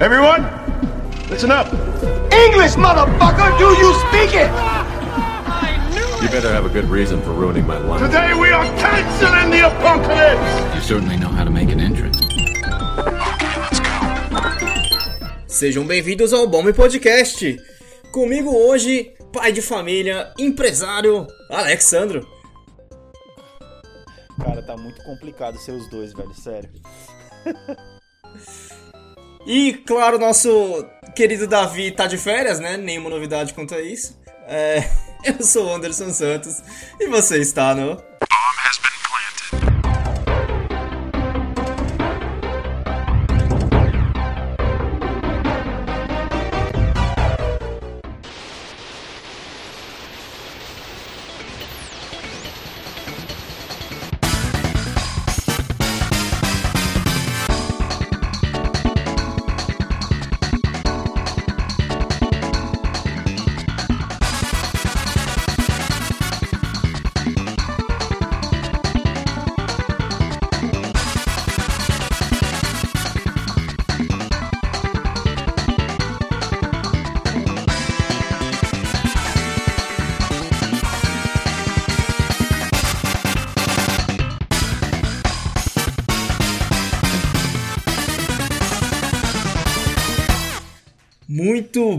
Everyone, listen up. English, motherfucker! Do you speak it? You better have a good reason for ruining my lunch. Today we are canceling the apocalypse. You certainly know how to make an entrance. Sejam bem-vindos ao Bombe Podcast. Comigo hoje, pai de família, empresário, Alexandro. Cara, tá muito complicado ser os dois, velho, sério. E, claro, nosso querido Davi tá de férias, né? Nenhuma novidade quanto a isso. É, eu sou o Anderson Santos e você está no.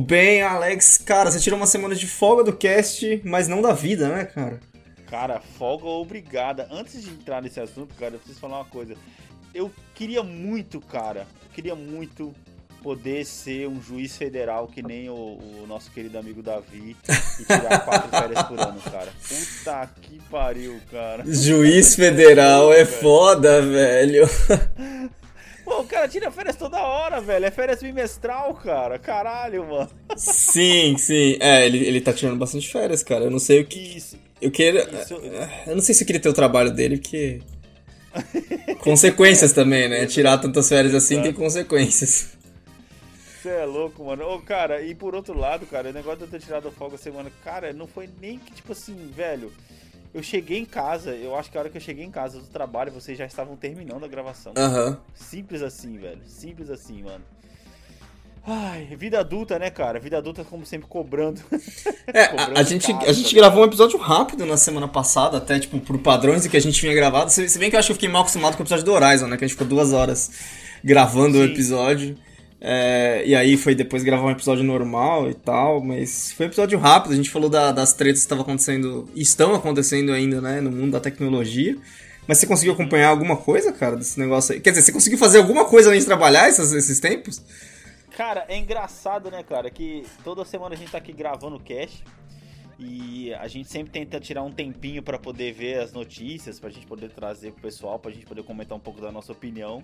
Bem, Alex. Cara, você tirou uma semana de folga do cast, mas não da vida, né, cara? Cara, folga obrigada. Antes de entrar nesse assunto, cara, eu preciso falar uma coisa. Eu queria muito, cara, eu queria muito poder ser um juiz federal que nem o, o nosso querido amigo Davi e tirar quatro férias por ano, cara. Puta que pariu, cara. Juiz federal é foda, velho. O cara tira férias toda hora, velho. É férias bimestral, cara. Caralho, mano. Sim, sim. É, ele, ele tá tirando bastante férias, cara. Eu não sei o que. Isso. Eu queria. Isso- Eu não sei se eu queria ter o trabalho dele, porque. Consequências também, né? Tirar tantas férias assim tem consequências. Você é louco, mano. Ô, cara, e por outro lado, cara, o negócio de eu ter tirado folga semana, cara, não foi nem que, tipo assim, velho. Eu cheguei em casa, eu acho que a hora que eu cheguei em casa do trabalho, vocês já estavam terminando a gravação. Aham. Simples assim, velho. Simples assim, mano. Ai, vida adulta, né, cara? Vida adulta, como sempre, cobrando. É, Cobrando a, gente, a gente gravou um episódio rápido na semana passada, até, tipo, por padrões que a gente tinha gravado. Se, bem que eu acho que eu fiquei mal acostumado com o episódio do Horizon, né? Que a gente ficou duas horas gravando o Sim. episódio. É, e aí foi depois gravar um episódio normal e tal, mas foi um episódio rápido. A gente falou da- das tretas que estavam acontecendo, estão acontecendo ainda, né? No mundo da tecnologia. Mas você conseguiu acompanhar alguma coisa, cara, desse negócio aí? Quer dizer, você conseguiu fazer alguma coisa além de trabalhar esses, esses tempos? Cara, é engraçado, né, cara, que toda semana a gente tá aqui gravando o cast e a gente sempre tenta tirar um tempinho pra poder ver as notícias, pra gente poder trazer pro pessoal, pra gente poder comentar um pouco da nossa opinião.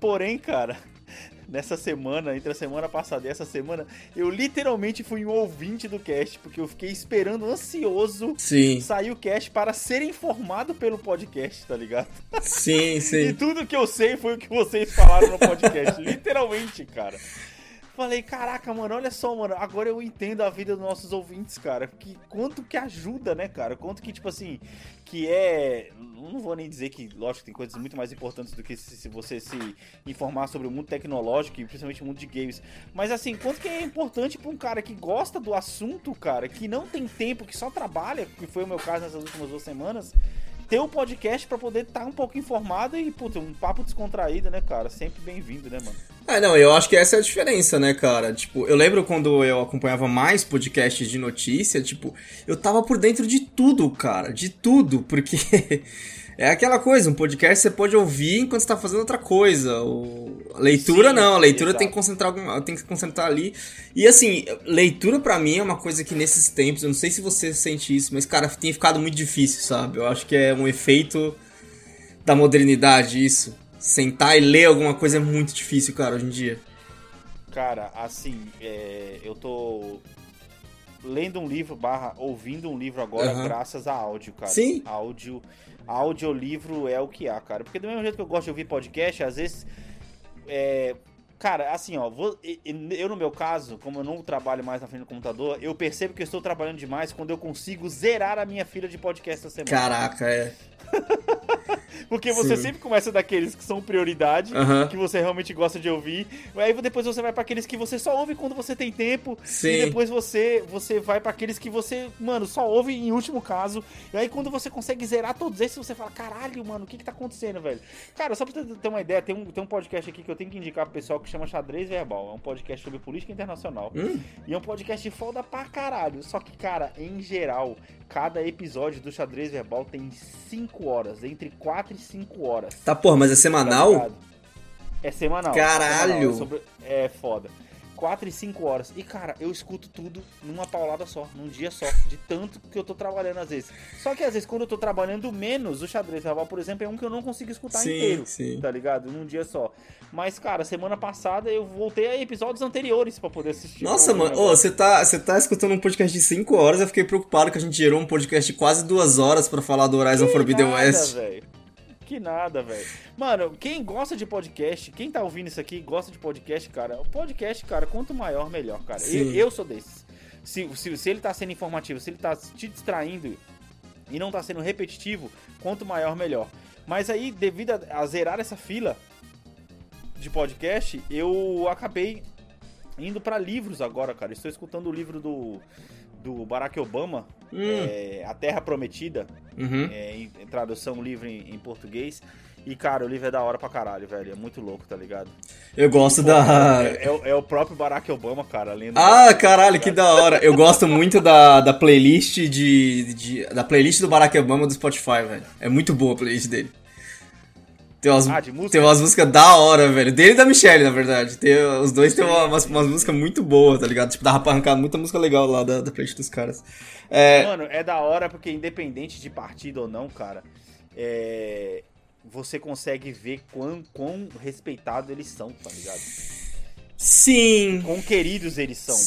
Porém, cara, nessa semana, entre a semana passada e essa semana, eu literalmente fui um ouvinte do cast, porque eu fiquei esperando ansioso Sim, sair o cast para ser informado pelo podcast, tá ligado? sim, E sim. tudo que eu sei foi o que vocês falaram no podcast. literalmente, cara. Falei, caraca, mano, olha só, mano, agora eu entendo a vida dos nossos ouvintes, cara. Que quanto que ajuda, né, cara? Quanto que, tipo assim, que é. Não vou nem dizer que, lógico, tem coisas muito mais importantes do que se, se você se informar sobre o mundo tecnológico e principalmente o mundo de games. Mas assim, quanto que é importante pra um cara que gosta do assunto, cara, que não tem tempo, que só trabalha, que foi o meu caso nessas últimas duas semanas, ter o podcast pra poder estar um pouco informado e, puta, um papo descontraído, né, cara? Sempre bem-vindo, né, mano? Ah, não, eu acho que essa é a diferença, né, cara? Tipo, eu lembro quando eu acompanhava mais podcasts de notícia, tipo, eu tava por dentro de tudo, cara, de tudo, porque é aquela coisa, um podcast você pode ouvir enquanto você tá fazendo outra coisa. O... Leitura Sim, não, a leitura exato. tem que concentrar alguma, tem que concentrar ali. E assim, leitura pra mim é uma coisa que nesses tempos, eu não sei se você sente isso, mas cara, tem ficado muito difícil, sabe? Eu acho que é um efeito da modernidade isso. Sentar e ler alguma coisa é muito difícil, cara, hoje em dia. Cara, assim, é, eu tô lendo um livro barra ouvindo um livro agora Aham. graças a áudio, cara. Sim. Áudio, audiolivro é o que há, cara. Porque do mesmo jeito que eu gosto de ouvir podcast, às vezes é, Cara, assim, ó, vou- eu no meu caso, como eu não trabalho mais na frente do computador, eu percebo que eu estou trabalhando demais quando eu consigo zerar a minha fila de podcast essa semana. Caraca, é. Porque você Sim. sempre começa daqueles que são prioridade, que você realmente gosta de ouvir. Aí depois você vai pra aqueles que você só ouve quando você tem tempo. Sim. E depois você você vai pra aqueles que você, mano, só ouve em último caso. E aí quando você consegue zerar todos esses, você fala, caralho, mano, o que que tá acontecendo, velho? Cara, só pra ter uma ideia, tem um, tem um podcast aqui que eu tenho que indicar pro pessoal que chama Xadrez Verbal. É um podcast sobre política internacional. Hum. E é um podcast foda pra caralho. Só que, cara, em geral, cada episódio do Xadrez Verbal tem 5 horas, entre 4 e 5 horas. Tá, porra, mas é semanal? É semanal. Caralho! É, semanal, é sobre- é foda. 4 e 5 horas. E, cara, eu escuto tudo numa paulada só, num dia só. De tanto que eu tô trabalhando às vezes. Só que às vezes, quando eu tô trabalhando menos, o xadrez verbal, por exemplo, é um que eu não consigo escutar Sim, inteiro. sim. Tá ligado? Num dia só. Mas, cara, semana passada eu voltei a episódios anteriores pra poder assistir. Nossa, mano, você tá, você tá escutando um podcast de 5 horas, eu fiquei preocupado que a gente gerou um podcast de quase 2 horas pra falar do Horizon Forbidden nada, West. velho. Que nada, velho. Mano, quem gosta de podcast, quem tá ouvindo isso aqui, gosta de podcast, cara, o podcast, cara, quanto maior, melhor, cara. Eu, eu sou desses. Se, se, se ele tá sendo informativo, se ele tá te distraindo e não tá sendo repetitivo, quanto maior, melhor. Mas aí, devido a, a zerar essa fila de podcast, eu acabei indo pra livros agora, cara. Estou escutando o livro do, do Barack Obama, Hum. é, A Terra Prometida Uhum. é, em, em tradução livre em, em português. E, cara, o livro é da hora pra caralho, velho. É muito louco, tá ligado? Eu gosto da. É, é o- é o próprio Barack Obama, cara, lendo. Ah, caralho, que da hora. Eu gosto muito da, da playlist de, de- Da playlist do Barack Obama do Spotify, velho. É muito boa a playlist dele. Tem umas, Ah, tem umas músicas da hora, velho. Dele e da Michelle, na verdade. Tem, os dois têm uma- umas, umas músicas muito boas, tá ligado? Tipo, dava pra arrancar muita música legal lá da, da playlist dos caras. É, Mano, é da hora porque, independente de partido ou não, cara, é, você consegue ver quão, quão respeitados eles são, tá ligado? sim. Quão queridos eles são. mano.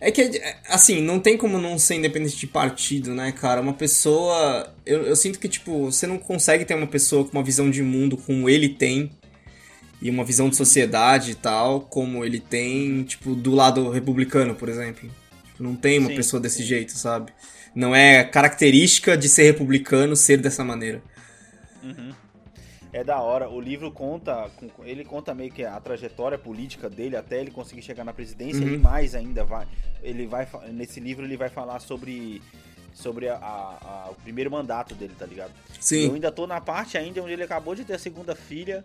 É que, é, assim, não tem como não ser independente de partido, né, cara? Uma pessoa. Eu, eu sinto que, tipo, você não consegue ter uma pessoa com uma visão de mundo como ele tem. E uma visão de sociedade e tal, como ele tem, tipo, do lado republicano, por exemplo. Tipo, não tem uma Sim, pessoa desse sim. jeito, sabe? Não é característica de ser republicano ser dessa maneira. Uhum. É da hora. O livro conta, ele conta meio que a trajetória política dele até ele conseguir chegar na presidência Uhum. e mais ainda vai. Ele vai nesse livro ele vai falar sobre sobre a- a- a- o primeiro mandato dele, tá ligado? Eu Sim. ainda tô na parte ainda onde ele acabou de ter a segunda filha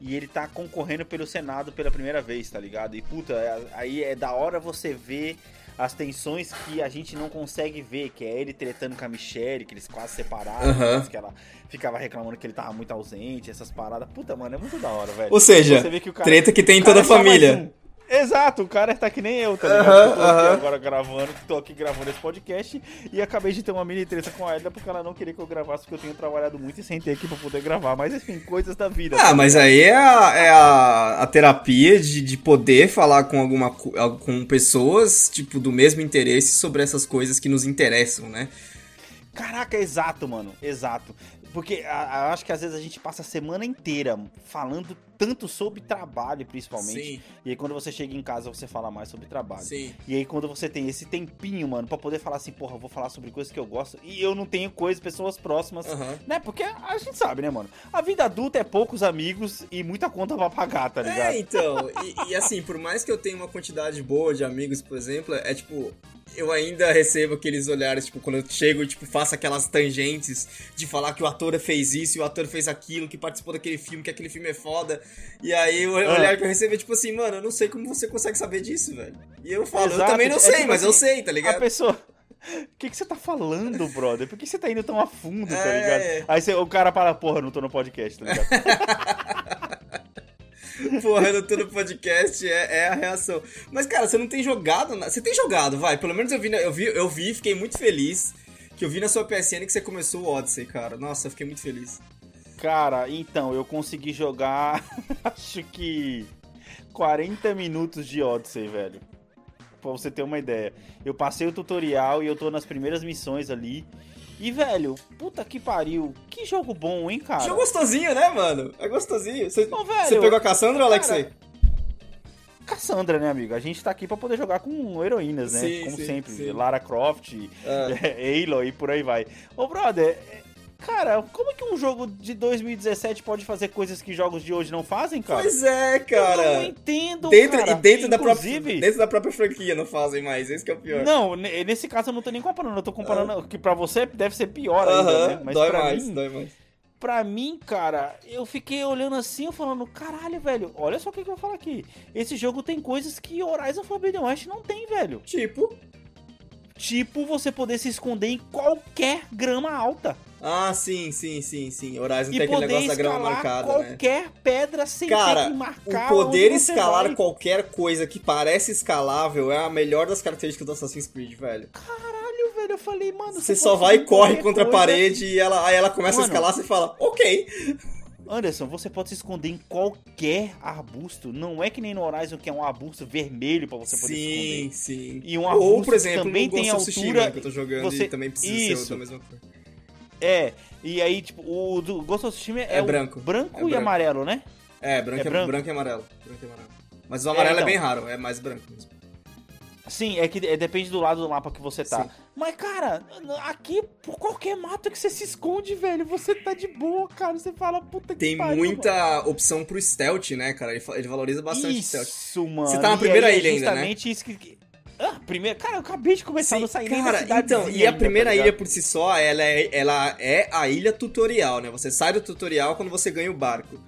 e ele tá concorrendo pelo Senado pela primeira vez, tá ligado? E puta, é- aí é da hora você ver as tensões que a gente não consegue ver, que é ele tretando com a Michelle, que eles quase separaram, que ela ficava reclamando que ele tava muito ausente, essas paradas. Puta, mano, é muito da hora, velho. Ou seja, cara- treta que tem em toda a é família. Exato, o cara tá que nem eu, tá ligado? Tô aqui agora gravando, tô aqui gravando esse podcast e acabei de ter uma mini treta com a Edna porque ela não queria que eu gravasse porque eu tenho trabalhado muito e sentei aqui pra poder gravar. Mas enfim, coisas da vida. Ah, mas aí é a, é a, a terapia de, de poder falar com alguma co- com pessoas, tipo, do mesmo interesse sobre essas coisas que nos interessam, né? Caraca, exato, mano. Exato. Porque a- a- acho que às vezes a gente passa a semana inteira falando tanto sobre trabalho, principalmente. Sim. E aí quando você chega em casa, você fala mais sobre trabalho. Sim. E aí quando você tem esse tempinho, mano, pra poder falar assim, porra, eu vou falar sobre coisas que eu gosto. E eu não tenho coisas, pessoas próximas. Aham. Né? Porque a gente sabe, né, mano? A vida adulta é poucos amigos e muita conta pra pagar, tá ligado? É, então, e, e assim, por mais que eu tenha uma quantidade boa de amigos, por exemplo, é tipo, eu ainda recebo aqueles olhares, tipo, quando eu chego tipo, faço aquelas tangentes de falar que o ator fez isso e o ator fez aquilo, que participou daquele filme, que aquele filme é foda. E aí o Ah. olhar que eu recebo é tipo assim, mano, eu não sei como você consegue saber disso, velho. E eu falo, eu Exato, também não é sei, tipo mas eu assim, sei, tá A ligado? pessoa. O que, que você tá falando, brother? Por que você tá indo tão a fundo, tá É. ligado? Aí você- o cara fala, porra, não tô no podcast, tá ligado? Porra, eu tô no podcast, é, é a reação. Mas, cara, você não tem jogado. Você tem jogado, vai. Pelo menos eu vi, eu vi, eu vi, fiquei muito feliz. Que eu vi na sua PSN que você começou o Odyssey, cara. Nossa, eu fiquei muito feliz. Cara, então, eu consegui jogar, acho que 40 minutos de Odyssey, velho. Pra você ter uma ideia. Eu passei o tutorial e eu tô nas primeiras missões ali. E, velho, puta que pariu. Que jogo bom, hein, cara? Jogo gostosinho, né, mano? É gostosinho. Você, velho, você pegou a Cassandra ou cara, Alexei? Cassandra, né, amigo? A gente tá aqui pra poder jogar com heroínas, né? Sim, Como sim, sempre. sim. Lara Croft, É. Aloy e por aí vai. Ô, brother, cara, como é que um jogo de 2017 pode fazer coisas que jogos de hoje não fazem, cara? Pois é, Eu não cara. entendo, Dentro, cara. e dentro da, própria, Inclusive... dentro da própria franquia não fazem mais, esse que é o pior. Não, ne- nesse caso eu não tô nem comparando, eu tô comparando que pra você deve ser pior ainda, Aham, né? Mas dói pra mais, mim, dói mais. pra mim, cara, eu fiquei olhando assim, falando, caralho, velho, olha só o que, que eu vou falar aqui. Esse jogo tem coisas que Horizon Forbidden West não tem, velho. Tipo, Tipo, você poder se esconder em qualquer grama alta. ah, sim, sim, sim, sim. Horizon E tem aquele poder negócio da grama marcada, né? qualquer pedra sem ter Cara, que o marcar poder onde você escalar vai. qualquer coisa que parece escalável é a melhor das características do Assassin's Creed, velho. Caralho, velho, eu falei, mano... Você só vai e corre contra a parede e ela, aí ela começa Mano. a escalar, você fala, ok. Anderson, você pode se esconder em qualquer arbusto. Não é que nem no Horizon que é um arbusto vermelho pra você poder se Sim, esconder. sim. E um Ou, arbusto por exemplo, que também tem altura, que eu tô jogando você- e também precisa Isso. ser da mesma cor. É, e aí, tipo, o do Ghost of Tsushima é, É branco. branco É e branco. amarelo, né? É, branco É é, branco? branco e amarelo. Branco e amarelo. Mas o amarelo é, então. bem raro, é mais branco mesmo. Sim, é que é, depende do lado do mapa que você tá. Sim. Mas, cara, aqui, por qualquer mato que você se esconde, velho, você tá de boa, cara. Você fala, puta que Tem pariu, mano. muita opção pro stealth, né, cara? Ele, ele valoriza bastante o stealth. Isso, mano. Você tá na primeira aí é ilha ainda, né? justamente isso que... Ah, primeira... Cara, eu acabei de começar, Sim, não saí nem da cara, cidade. então, e a primeira ilha por si só, ela é, ela é a ilha tutorial, né? Você sai do tutorial quando você ganha o barco.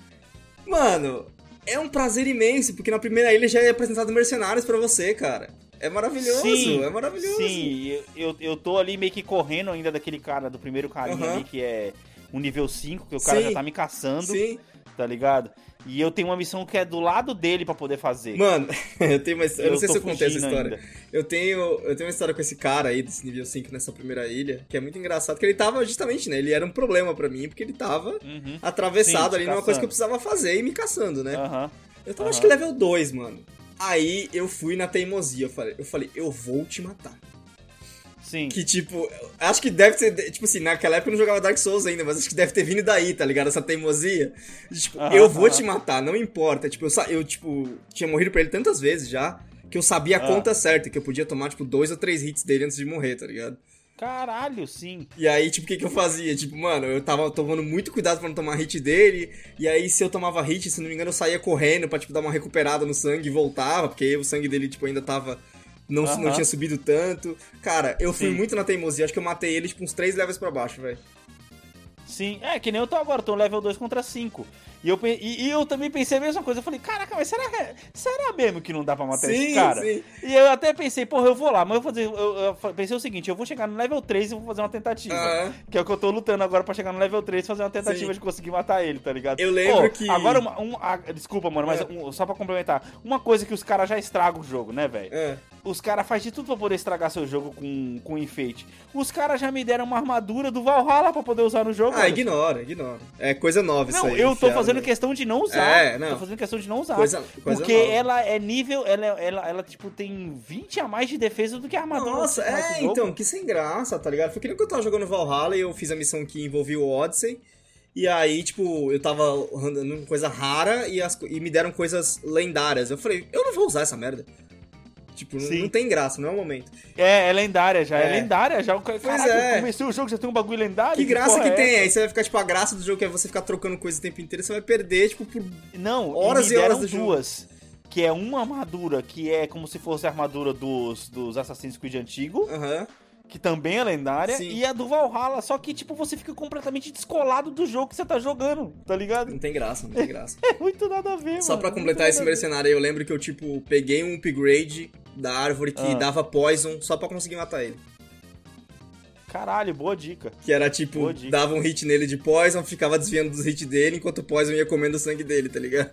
Mano, é um prazer imenso, porque na primeira ilha já é apresentado mercenários pra você, cara. É maravilhoso, Sim, é maravilhoso. Sim, eu, eu, tô ali meio que correndo ainda daquele cara, do primeiro carinha Aham. ali, que é um nível 5, que o cara Sim. já tá me caçando, Sim. tá ligado? E eu tenho uma missão que é do lado dele pra poder fazer. Mano, eu tenho uma Eu, não Eu sei tô se eu contei essa história. ainda. Eu tenho, eu tenho uma história com esse cara aí, desse nível 5 nessa primeira ilha, que é muito engraçado, que ele tava justamente, né? Ele era um problema pra mim, porque ele tava Uhum. atravessado Sim, ali numa coisa que eu precisava fazer e me caçando, né? Aham. Eu tava Aham. acho que level 2, mano. Aí eu fui na teimosia, eu falei, eu falei, eu vou te matar. Sim. Que tipo, acho que deve ser, tipo assim, naquela época eu não jogava Dark Souls ainda, mas acho que deve ter vindo daí, tá ligado? Essa teimosia. Tipo, eu vou te matar, não importa. Tipo, eu, eu, tipo, tinha morrido pra ele tantas vezes já, que eu sabia a Ah. conta certa, que eu podia tomar, tipo, dois ou três hits dele antes de morrer, tá ligado? Caralho, sim. E aí, tipo, o que que eu fazia? Tipo, mano, eu tava tomando muito cuidado pra não tomar hit dele. E aí, se eu tomava hit, se não me engano, eu saía correndo pra, tipo, dar uma recuperada no sangue e voltava. Porque aí o sangue dele, tipo, ainda tava... Não, não Aham. tinha subido tanto. Cara, eu fui Sim. muito na teimosia. Acho que eu matei ele, tipo, uns três levels pra baixo, velho. Sim. É, que nem eu tô agora, tô no level 2 contra 5. E eu, e, e eu também pensei a mesma coisa. Eu falei, caraca, mas será, que- será mesmo que não dá pra matar esse Sim, cara? sim. E eu até pensei, porra, eu vou lá, mas eu vou fazer. Eu, eu pensei o seguinte, eu vou chegar no level 3 e vou fazer uma tentativa. Que é o que eu tô lutando agora pra chegar no level 3 e fazer uma tentativa Sim. de conseguir matar ele, tá ligado? Eu lembro Ô, que- Agora, uma, um, ah, desculpa, mano, mas É. um- só pra complementar. Uma coisa que os caras já estragam o jogo, né, velho? É. Os caras fazem de tudo pra poder estragar seu jogo com, com enfeite. Os caras já me deram uma armadura do Valhalla pra poder usar no jogo. Ah, ignora, ignora. É coisa nova isso Não, aí. eu tô fazendo né? questão de não usar. É, não. Tô fazendo questão de não usar. Coisa- coisa porque nova. ela é nível. Ela, ela, ela, tipo, tem 20 a mais de defesa do que a armadura. Nossa, é, então, que sem graça, tá ligado? Foi que nem que eu tava jogando Valhalla e eu fiz a missão que envolvia o Odyssey. E aí, tipo, eu tava andando com coisa rara e, as e me deram coisas lendárias. Eu falei, eu não vou usar essa merda. Tipo, não, Sim. não tem graça, não é o momento. É, é lendária já. É, É. lendária já. Caraca, é. eu comecei o jogo, já tem um bagulho lendário. Que graça porra que é tem, essa? aí você vai ficar, tipo, a graça do jogo que é você ficar trocando coisa o tempo inteiro, você vai perder, tipo, por. Não, Horas e e horas do jogo. duas. Que é uma armadura que é como se fosse a armadura dos, dos Assassin's Creed antigo, Aham. que também é lendária, Sim. e a do Valhalla, só que tipo você fica completamente descolado do jogo que você tá jogando, tá ligado? Não tem graça, não tem graça. É muito nada a ver, Só mano. pra muito completar nada esse mercenário aí, eu lembro que eu, tipo, peguei um upgrade da árvore que Ah. dava poison só pra conseguir matar ele. Caralho, boa dica. Que era tipo, dava um hit nele de poison, ficava desviando dos hits dele, enquanto o poison ia comendo o sangue dele, tá ligado?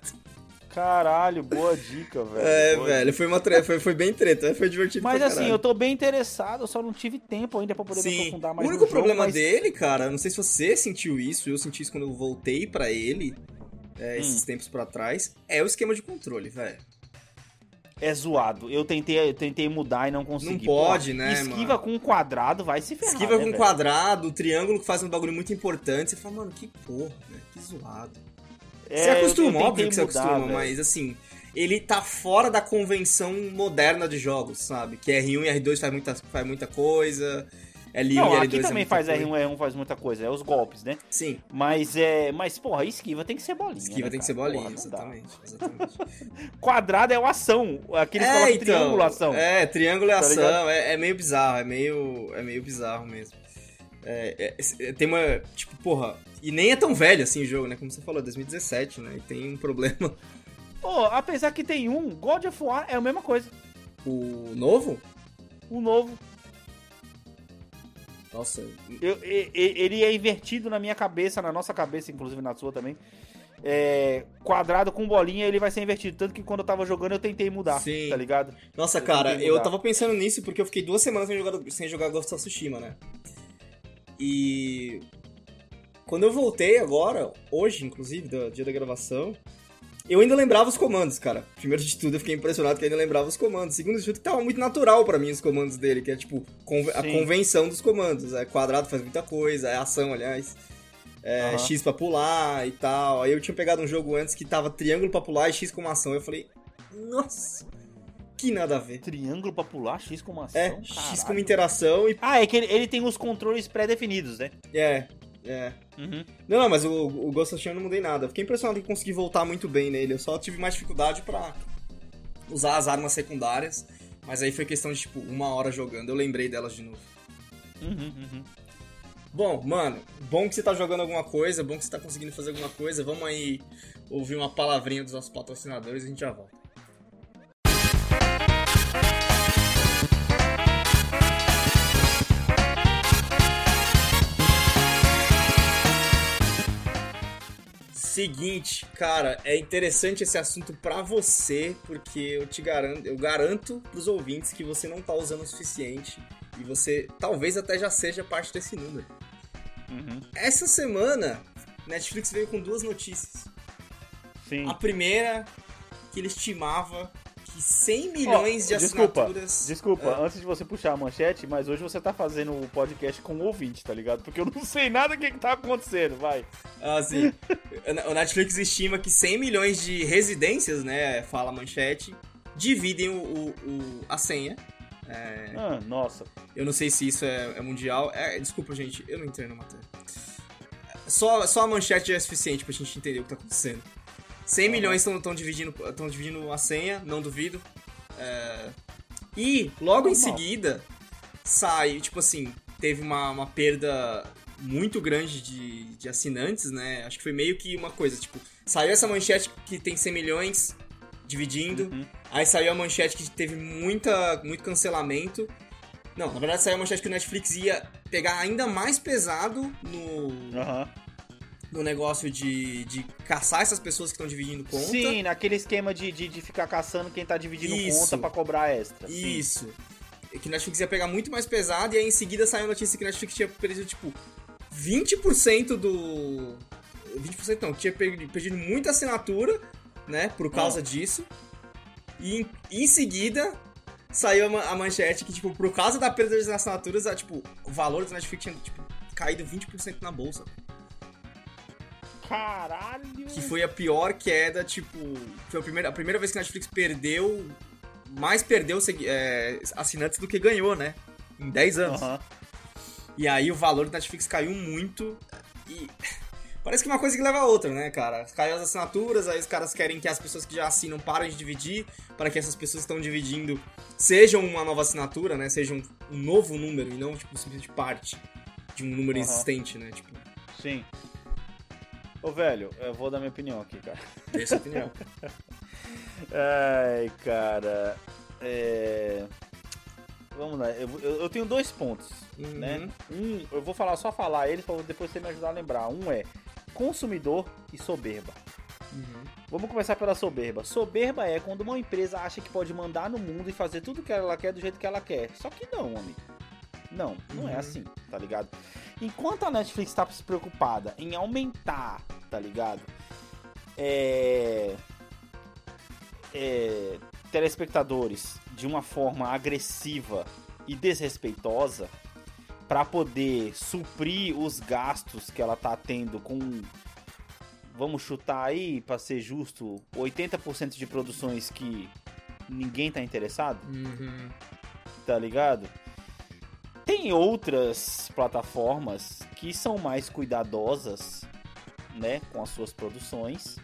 Caralho, boa dica, velho. É, Boa velho, foi uma tre... foi, foi bem treta, foi divertido Mas assim, eu tô bem interessado, eu só não tive tempo ainda pra poder me Sim, aprofundar o mais único no jogo, problema mas... dele, cara, não sei se você sentiu isso, eu senti isso quando eu voltei pra ele, é, esses Hum. tempos pra trás, é o esquema de controle, velho. É zoado. Eu tentei, eu tentei mudar e não consegui. Não pode, Pô, né, Esquiva com um quadrado, vai se ferrar, Esquiva né, com velho? quadrado, o triângulo que faz um bagulho muito importante, você fala, mano, que porra, velho, que zoado. É, você acostuma, óbvio que você mudar, acostuma, velho. mas assim, ele tá fora da convenção moderna de jogos, sabe? Que R1 e R2 faz muita, faz muita coisa. L1 Não, e L2 aqui é também faz coisa. R1 R1 faz muita coisa, é os golpes, né? Sim, Mas é. Mas, porra, esquiva tem que ser bolinha. esquiva né, tem que ser bolinha, Porra, exatamente. exatamente. Quadrado é o ação. Aqui eles colocam triângulo ação. É, triângulo é Tá ação, é, é meio bizarro, é meio, é meio bizarro mesmo. É, é, é, tem uma, tipo, porra, e nem é tão velho assim o jogo, né? Como você falou, 2017, né? E tem um problema. Pô, apesar que tem um, God of War é a mesma coisa. O novo? O novo. Nossa, Eu- ele é invertido na minha cabeça, na nossa cabeça, inclusive na sua também. É, quadrado com bolinha, ele vai ser invertido. Tanto que quando eu tava jogando, eu tentei mudar, Sim. tá ligado? Nossa, Eu cara, eu tava pensando nisso porque eu fiquei duas semanas sem jogar, sem jogar Ghost of Tsushima, né? E. Quando eu voltei agora, hoje, inclusive, do dia da gravação, eu ainda lembrava os comandos, cara. Primeiro de tudo, eu fiquei impressionado que eu ainda lembrava os comandos. Segundo de tudo, que tava muito natural pra mim os comandos dele, que é tipo conve- a Sim. convenção dos comandos. É quadrado faz muita coisa, é ação, aliás. É, Aham. X pra pular e tal. Aí eu tinha pegado um jogo antes que tava triângulo pra pular e X como ação. Eu falei, nossa, que nada a ver. Triângulo pra pular, X como ação. É, X caralho. como interação e. Ah, é que ele, ele tem os controles pré-definidos, né? É, é. Uhum. Não, não, mas o, o Ghost of Tsushima eu não mudei nada. Fiquei impressionado que consegui voltar muito bem nele. Eu só tive mais dificuldade pra usar as armas secundárias. Mas aí foi questão de, tipo, uma hora jogando. Eu lembrei delas de novo. Uhum, uhum. Bom, mano, bom que você tá jogando alguma coisa, bom que você tá conseguindo fazer alguma coisa. Vamos aí ouvir uma palavrinha dos nossos patrocinadores e a gente já volta. Seguinte, cara, é interessante esse assunto pra você, porque eu te garanto, eu garanto pros ouvintes que você não tá usando o suficiente e você talvez até já seja parte desse número. Uhum. Essa semana, Netflix veio com duas notícias. Sim. A primeira, que ele estimava que 100 milhões Ó, de desculpa, assinaturas. Desculpa, Ah. antes de você puxar a manchete, mas hoje você tá fazendo o podcast com o ouvinte, tá ligado? Porque eu não sei nada do que, que tá acontecendo, vai. Ah, sim. o Netflix estima que 100 milhões de residências, né? Fala a manchete, dividem o, o- o- a senha. É, Ah, nossa. eu não sei se isso é, é mundial. É, desculpa, gente, eu não entrei na matéria. Só, só a manchete já é suficiente pra gente entender o que tá acontecendo. 100 milhões estão dividindo, tão dividindo a senha, não duvido. É, e logo em seguida sai, tipo assim, teve uma, uma perda muito grande de, de assinantes, né? Acho que foi meio que uma coisa, tipo, saiu essa manchete que tem 100 milhões dividindo, Uhum. aí saiu a manchete que teve muita, muito cancelamento. Não, na verdade saiu a manchete que o Netflix ia pegar ainda mais pesado no, Aham. No negócio de, de caçar essas pessoas que estão dividindo conta. Sim, naquele esquema de, de, de ficar caçando quem tá dividindo Isso. conta pra cobrar extra. Sim. Isso. Que Netflix ia pegar muito mais pesado, e aí em seguida saiu a notícia que Netflix tinha perdido, tipo, 20% do. 20% não, tinha perdido, muita assinatura, né, por causa Ah. disso. E em, seguida saiu a manchete que, tipo, por causa da perda das assinaturas, a, tipo, o valor do Netflix tinha, tipo, caído 20% na bolsa. Caralho. Que foi a pior queda, tipo. Foi a primeira, a primeira vez que a Netflix perdeu. Mais perdeu é, assinantes do que ganhou, né? Em 10 anos. Aham. E aí o valor do Netflix caiu muito. E. Parece que uma coisa que leva a outra, né, cara? Caiu as assinaturas, aí os caras querem que as pessoas que já assinam parem de dividir, para que essas pessoas que estão dividindo sejam uma nova assinatura, né? Sejam um novo número e não, tipo, simplesmente parte de um número Aham. existente, né? Tipo, Sim. Ô, velho, eu vou dar minha opinião aqui, cara. a opinião. Ai, cara. É... Vamos lá, eu, eu- tenho dois pontos, né? Um, eu vou falar só falar eles pra depois você me ajudar a lembrar. Um é consumidor e soberba. Vamos começar pela soberba. Soberba é quando uma empresa acha que pode mandar no mundo e fazer tudo que ela quer do jeito que ela quer. Só que não, amigo. Não, não é Uhum. assim, tá ligado? Enquanto a Netflix tá se preocupada em aumentar, tá ligado? É. é, telespectadores de uma forma agressiva e desrespeitosa para poder suprir os gastos que ela tá tendo com vamos chutar aí para ser justo 80% de produções que ninguém tá interessado, Uhum. tá ligado? Tem outras plataformas que são mais cuidadosas, né, com as suas produções.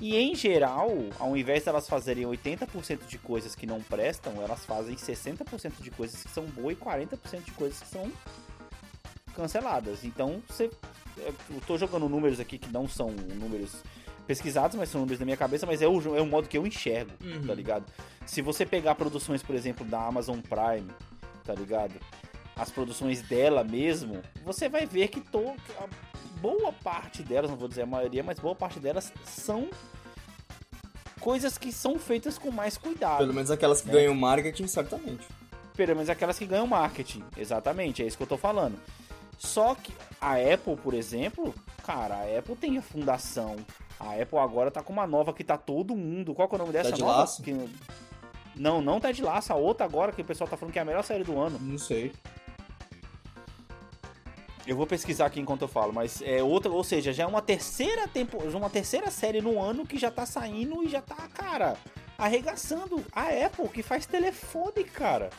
E em geral, ao invés de elas fazerem 80% de coisas que não prestam, elas fazem 60% de coisas que são boas e 40% de coisas que são canceladas. Então, você eu tô jogando números aqui que não são números pesquisados, mas são números da minha cabeça, mas é o, é o modo que eu enxergo, Uhum. tá ligado? Se você pegar produções, por exemplo, da Amazon Prime, tá ligado? As produções dela mesmo, você vai ver que to, a boa parte delas, não vou dizer a maioria, mas boa parte delas são coisas que são feitas com mais cuidado. Pelo menos aquelas que É. ganham marketing, certamente. Pelo menos aquelas que ganham marketing. Exatamente, é isso que eu tô falando. Só que a Apple, por exemplo, cara, a Apple tem a fundação. A Apple agora tá com uma nova que tá todo mundo. Qual que é o nome dessa Ted nova? Lasso? Que... Não, não tá de laço. A outra agora que o pessoal tá falando que é a melhor série do ano. Não sei. Eu vou pesquisar aqui enquanto eu falo, mas é outra, ou seja, já é uma terceira tempo, é uma terceira série no ano que já tá saindo e já tá, cara, arregaçando a Apple que faz telefone, cara.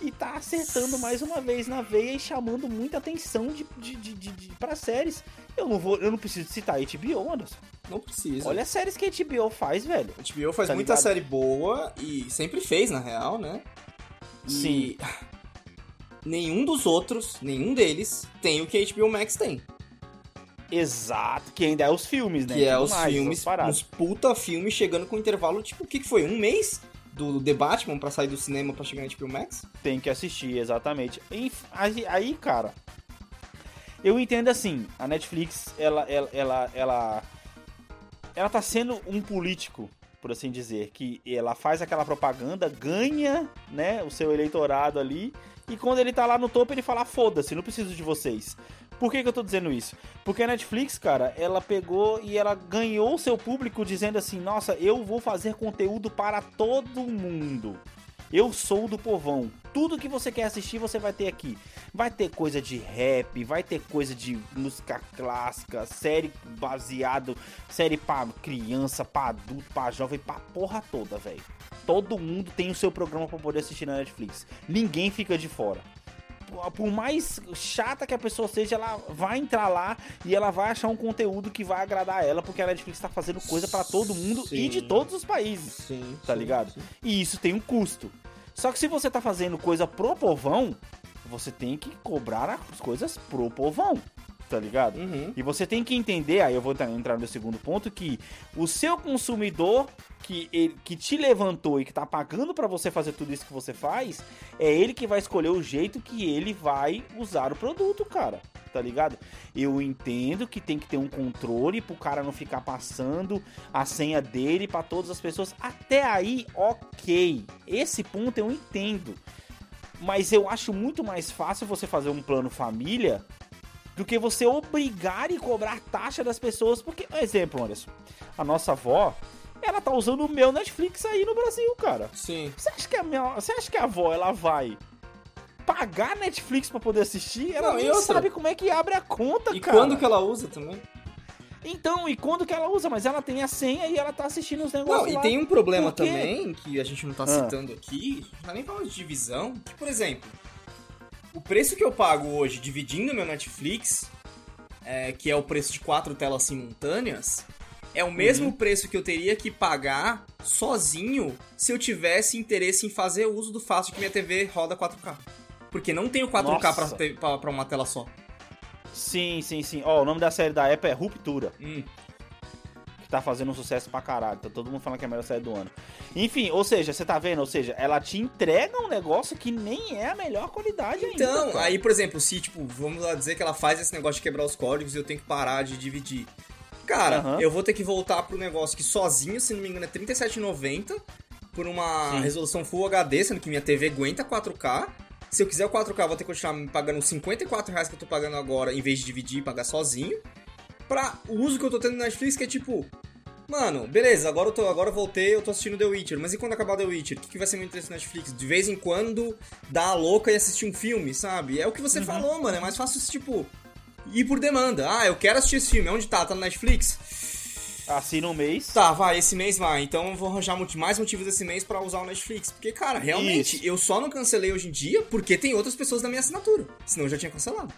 E tá acertando mais uma vez na veia e chamando muita atenção de, de, de, de, de para séries. Eu não vou, eu não preciso citar HBO, Anderson. Não precisa. Olha as séries que a HBO faz, velho. A HBO faz Tá muita ligado? série boa e sempre fez, na real, né? E Sim. Nenhum dos outros, nenhum deles, tem o que a HBO Max tem. Exato, que ainda é os filmes, né? que é os mais, filmes, uns puta filmes chegando com intervalo, tipo, o que, que foi? Um mês do The Batman pra sair do cinema pra chegar na HBO Max? Tem que assistir, exatamente. Aí, aí, cara, eu entendo assim, a Netflix, ela, ela, ela, ela, ela tá sendo um político, por assim dizer, que ela faz aquela propaganda, ganha, né, o seu eleitorado ali, e quando ele tá lá no topo, ele fala, foda-se, não preciso de vocês. Por que, que eu tô dizendo isso? Porque a Netflix, cara, ela pegou e ela ganhou seu público dizendo assim: nossa, eu vou fazer conteúdo para todo mundo. Eu sou do povão. Tudo que você quer assistir, você vai ter aqui. Vai ter coisa de rap, vai ter coisa de música clássica, série baseado, série pra criança, pra adulto, pra jovem, pra porra toda, velho. Todo mundo tem o seu programa pra poder assistir na Netflix. Ninguém fica de fora por- mais chata que a pessoa seja, ela vai entrar lá e ela vai achar um conteúdo que vai agradar ela, porque a Netflix tá fazendo coisa pra todo mundo e Sim. de todos os países. Sim. Tá ligado? E isso tem um custo. Só que se você tá fazendo coisa pro povão, você tem que cobrar as coisas pro povão. Tá ligado? Uhum. E você tem que entender, aí eu vou entrar no meu segundo ponto, que o seu consumidor que, ele- que te levantou e que tá pagando pra você fazer tudo isso que você faz, é ele que vai escolher o jeito que ele vai usar o produto, cara. Tá ligado? Eu entendo que tem que ter um controle pro cara não ficar passando a senha dele pra todas as pessoas. Até aí, ok. Esse ponto eu entendo. Mas eu acho muito mais fácil você fazer um plano família do que você obrigar e cobrar taxa das pessoas. Porque, exemplo, Anderson, a nossa avó, ela tá usando o meu Netflix aí no Brasil, cara. Sim. Você acha que a, minha, você acha que a avó, ela vai pagar Netflix pra poder assistir? Ela Não, e nem outra? sabe como é que abre a conta, E cara. quando que ela usa também? Então, e quando que ela usa? Mas ela tem a senha e ela tá assistindo os negócios Não, e lá. tem um problema também, que a gente não tá Ah. citando aqui, não tá nem falando de divisão, que, por exemplo, o preço que eu pago hoje dividindo meu Netflix, é, que é o preço de quatro telas simultâneas, é o mesmo Uhum. preço que eu teria que pagar sozinho se eu tivesse interesse em fazer uso do fato de que minha TV roda 4K. Porque não tenho 4K pra, te- pra, pra uma tela só. Sim, sim, sim. Ó, o nome da série da Apple é Ruptura. Hum. Que tá fazendo um sucesso pra caralho. Tá todo mundo falando que é a melhor série do ano. Enfim, ou seja, você tá vendo? Ou seja, ela te entrega um negócio que nem é a melhor qualidade ainda. Então, aí, por exemplo, se, tipo, vamos lá dizer que ela faz esse negócio de quebrar os códigos e eu tenho que parar de dividir. Cara, Aham. eu vou ter que voltar pro negócio que sozinho, se não me engano, é R$37,90 por uma Sim. resolução Full HD, sendo que minha TV aguenta 4K. Se eu quiser o 4K, eu vou ter que continuar me pagando os 54 reais que eu tô pagando agora, em vez de dividir e pagar sozinho. Pra o uso que eu tô tendo no Netflix, que é tipo... Mano, beleza, agora eu, tô, agora eu voltei, eu tô assistindo The Witcher. Mas e quando acabar The Witcher? O que, que vai ser meu interesse no Netflix? De vez em quando, dar a louca e assistir um filme, sabe? É o que você falou, mano. É mais fácil, tipo, ir por demanda. Ah, eu quero assistir esse filme. Onde tá? Tá no Netflix? Assina um mês. Tá, vai, esse mês vai. Então eu vou arranjar mais motivos esse mês pra usar o Netflix. Porque, cara, realmente, Isso. eu só não cancelei hoje em dia porque tem outras pessoas na minha assinatura. Senão eu já tinha cancelado.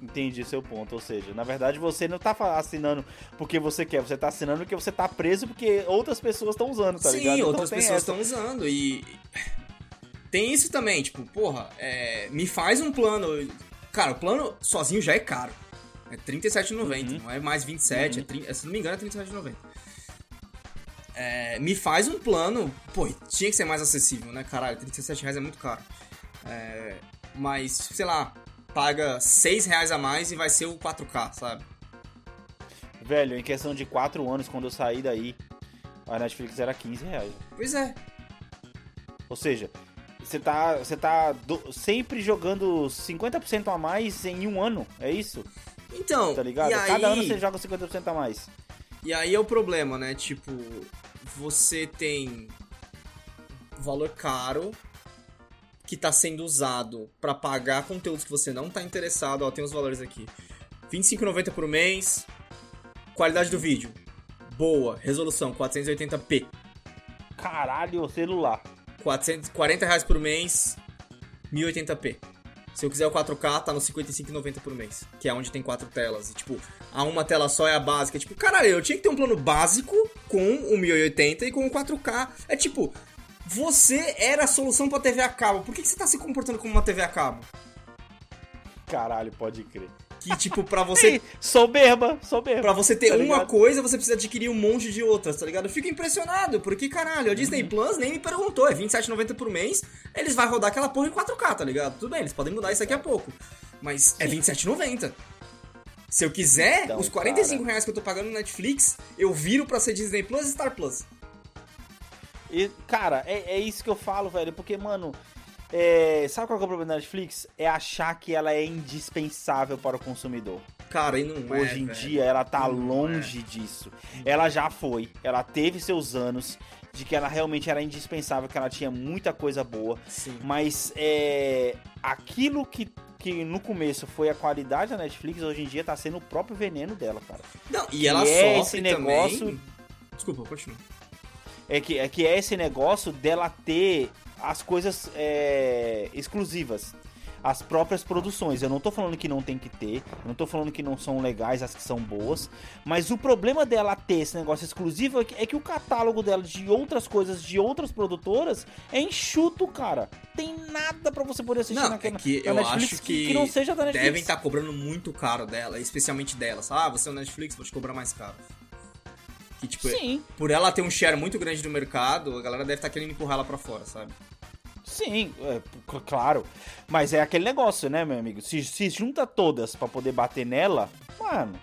Entendi seu ponto. Ou seja, na verdade você não tá assinando porque você quer, você tá assinando porque você tá preso porque outras pessoas estão usando, tá Sim, ligado? Então outras pessoas estão usando. E. Tem isso também, tipo, porra, é, me faz um plano. Cara, o plano sozinho já é caro. É R$37,90, Uhum. não é mais 27, é 30, se não me engano é R$37,90. É, me faz um plano, pô, tinha que ser mais acessível, né, caralho, R$37,00 é muito caro. É, mas, sei lá, paga R$6,00 a mais e vai ser o 4K, sabe? Velho, em questão de 4 anos, quando eu saí daí, a Netflix era 15 reais. Pois é, Ou seja, você tá, você tá do- sempre jogando 50% a mais em um ano, é isso? então, Tá ligado? e aí... Cada ano você joga 50% a mais. E aí é o problema, né? Tipo, você tem valor caro que tá sendo usado pra pagar conteúdos que você não tá interessado. Ó, tem os valores aqui. R$ 25,90 por mês. Qualidade do vídeo. Boa. Resolução 480p. Caralho, celular. 440 reais por mês. 1080p. Se eu quiser o 4K, tá no 55,90 por mês. Que é onde tem quatro telas. E, tipo, a uma tela só é a básica. Tipo, caralho, eu tinha que ter um plano básico com o 1080 e com o 4K. É tipo, você era a solução pra TV a cabo. Por que, que você tá se comportando como uma TV a cabo? Caralho, pode crer. Que, tipo, pra você soberba, soberba. Pra você ter Tá uma coisa, você precisa adquirir um monte de outras, tá ligado? Eu fico impressionado, porque, caralho, a Disney Uhum. Plus nem me perguntou, é R$27,90 por mês, eles vão rodar aquela porra em 4K, tá ligado? Tudo bem, eles podem mudar isso daqui a pouco. Mas é R$27,90. Se eu quiser, Então, os 45 cara. reais que eu tô pagando no Netflix, eu viro pra ser Disney Plus e Star Plus. E, cara, é, é isso que eu falo, velho. Porque, mano, é, sabe qual é o problema da Netflix? É achar que ela é indispensável para o consumidor. Cara, e não é, Hoje em velho. dia ela tá Não é. longe disso. Ela já foi, ela teve seus anos de que ela realmente era indispensável, que ela tinha muita coisa boa. Sim. Mas é, aquilo que, que no começo foi a qualidade da Netflix, hoje em dia tá sendo o próprio veneno dela, cara. Não, e ela E é sofre esse negócio- também... Desculpa, continua. É que, é que é esse negócio dela ter as coisas é, exclusivas. As próprias produções. Eu não tô falando que não tem que ter. Eu não tô falando que não são legais as que são boas. Mas o problema dela ter esse negócio exclusivo é que, é que o catálogo dela de outras coisas, de outras produtoras, é enxuto, cara. Tem nada pra você poder assistir Não, naquela, é que na eu Netflix acho que, que não seja da Netflix. devem estar cobrando muito caro dela, especialmente delas. Ah, você é o Netflix, vou te cobrar mais caro. Que, tipo, Sim, por ela ter um share muito grande do mercado, a galera deve estar querendo empurrar ela pra fora, sabe? sim, é, claro. Mas é aquele negócio, né, meu amigo? Se, se junta todas pra poder bater nela, mano.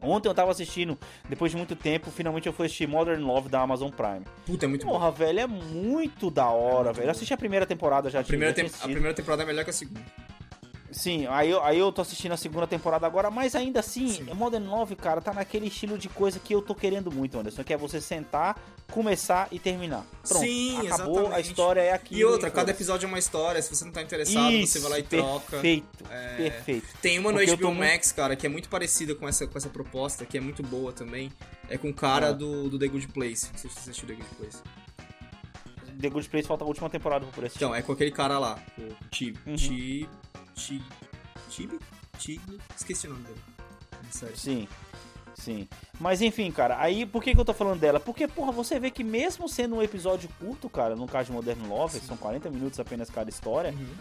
Ontem eu tava assistindo, depois de muito tempo, finalmente eu fui assistir Modern Love da Amazon Prime. Puta, é muito bom. Porra, velho, é muito da hora, velho. Eu assisti a primeira temporada já. A primeira, tem- a primeira temporada é melhor que a segunda. Sim, aí eu, aí eu tô assistindo a segunda temporada agora, mas ainda assim, Sim. Modern Love, cara, tá naquele estilo de coisa que eu tô querendo muito, Anderson, que é você sentar, começar e terminar. Pronto, Sim, acabou, a exatamente. história é aquilo. E outra, cada episódio é uma história, se você não tá interessado, Isso, você vai lá e troca. Perfeito, É, perfeito. Tem uma no Porque eu HBO tô muito- Max, cara, que é muito parecida com essa, com essa proposta, que é muito boa também. É com o cara Ah. do, do The Good Place. Não sei se você assistiu The Good Place. The Good Place falta a última temporada pra assistir. Então, é com aquele cara lá, o Tib. Uhum. Tib. Tib. Tib? Tib. Esqueci o nome dele. Sério. Sim, sim. Mas enfim, cara, aí por que, que eu tô falando dela? Porque, porra, você vê que mesmo sendo um episódio curto, cara, no caso de Modern Love, são 40 minutos apenas cada história. Uhum.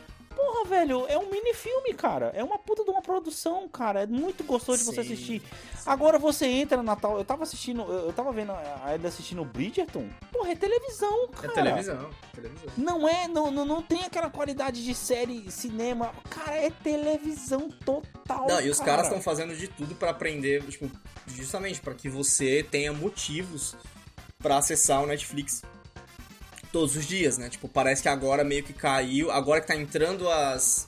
Velho, é um mini filme, cara. É uma puta de uma produção, cara. É muito gostoso de você Sim. assistir. Agora você entra na tal. Eu tava assistindo. Eu tava vendo a Eda assistindo Bridgerton. Porra, é televisão, É cara. televisão. Televisão. Não é, não, não, não tem aquela qualidade de série, cinema. Cara, é televisão total. Não, e os cara. caras estão fazendo de tudo pra aprender, tipo, justamente pra que você tenha motivos pra acessar o Netflix todos os dias, né? Tipo, parece que agora meio que caiu, agora que tá entrando as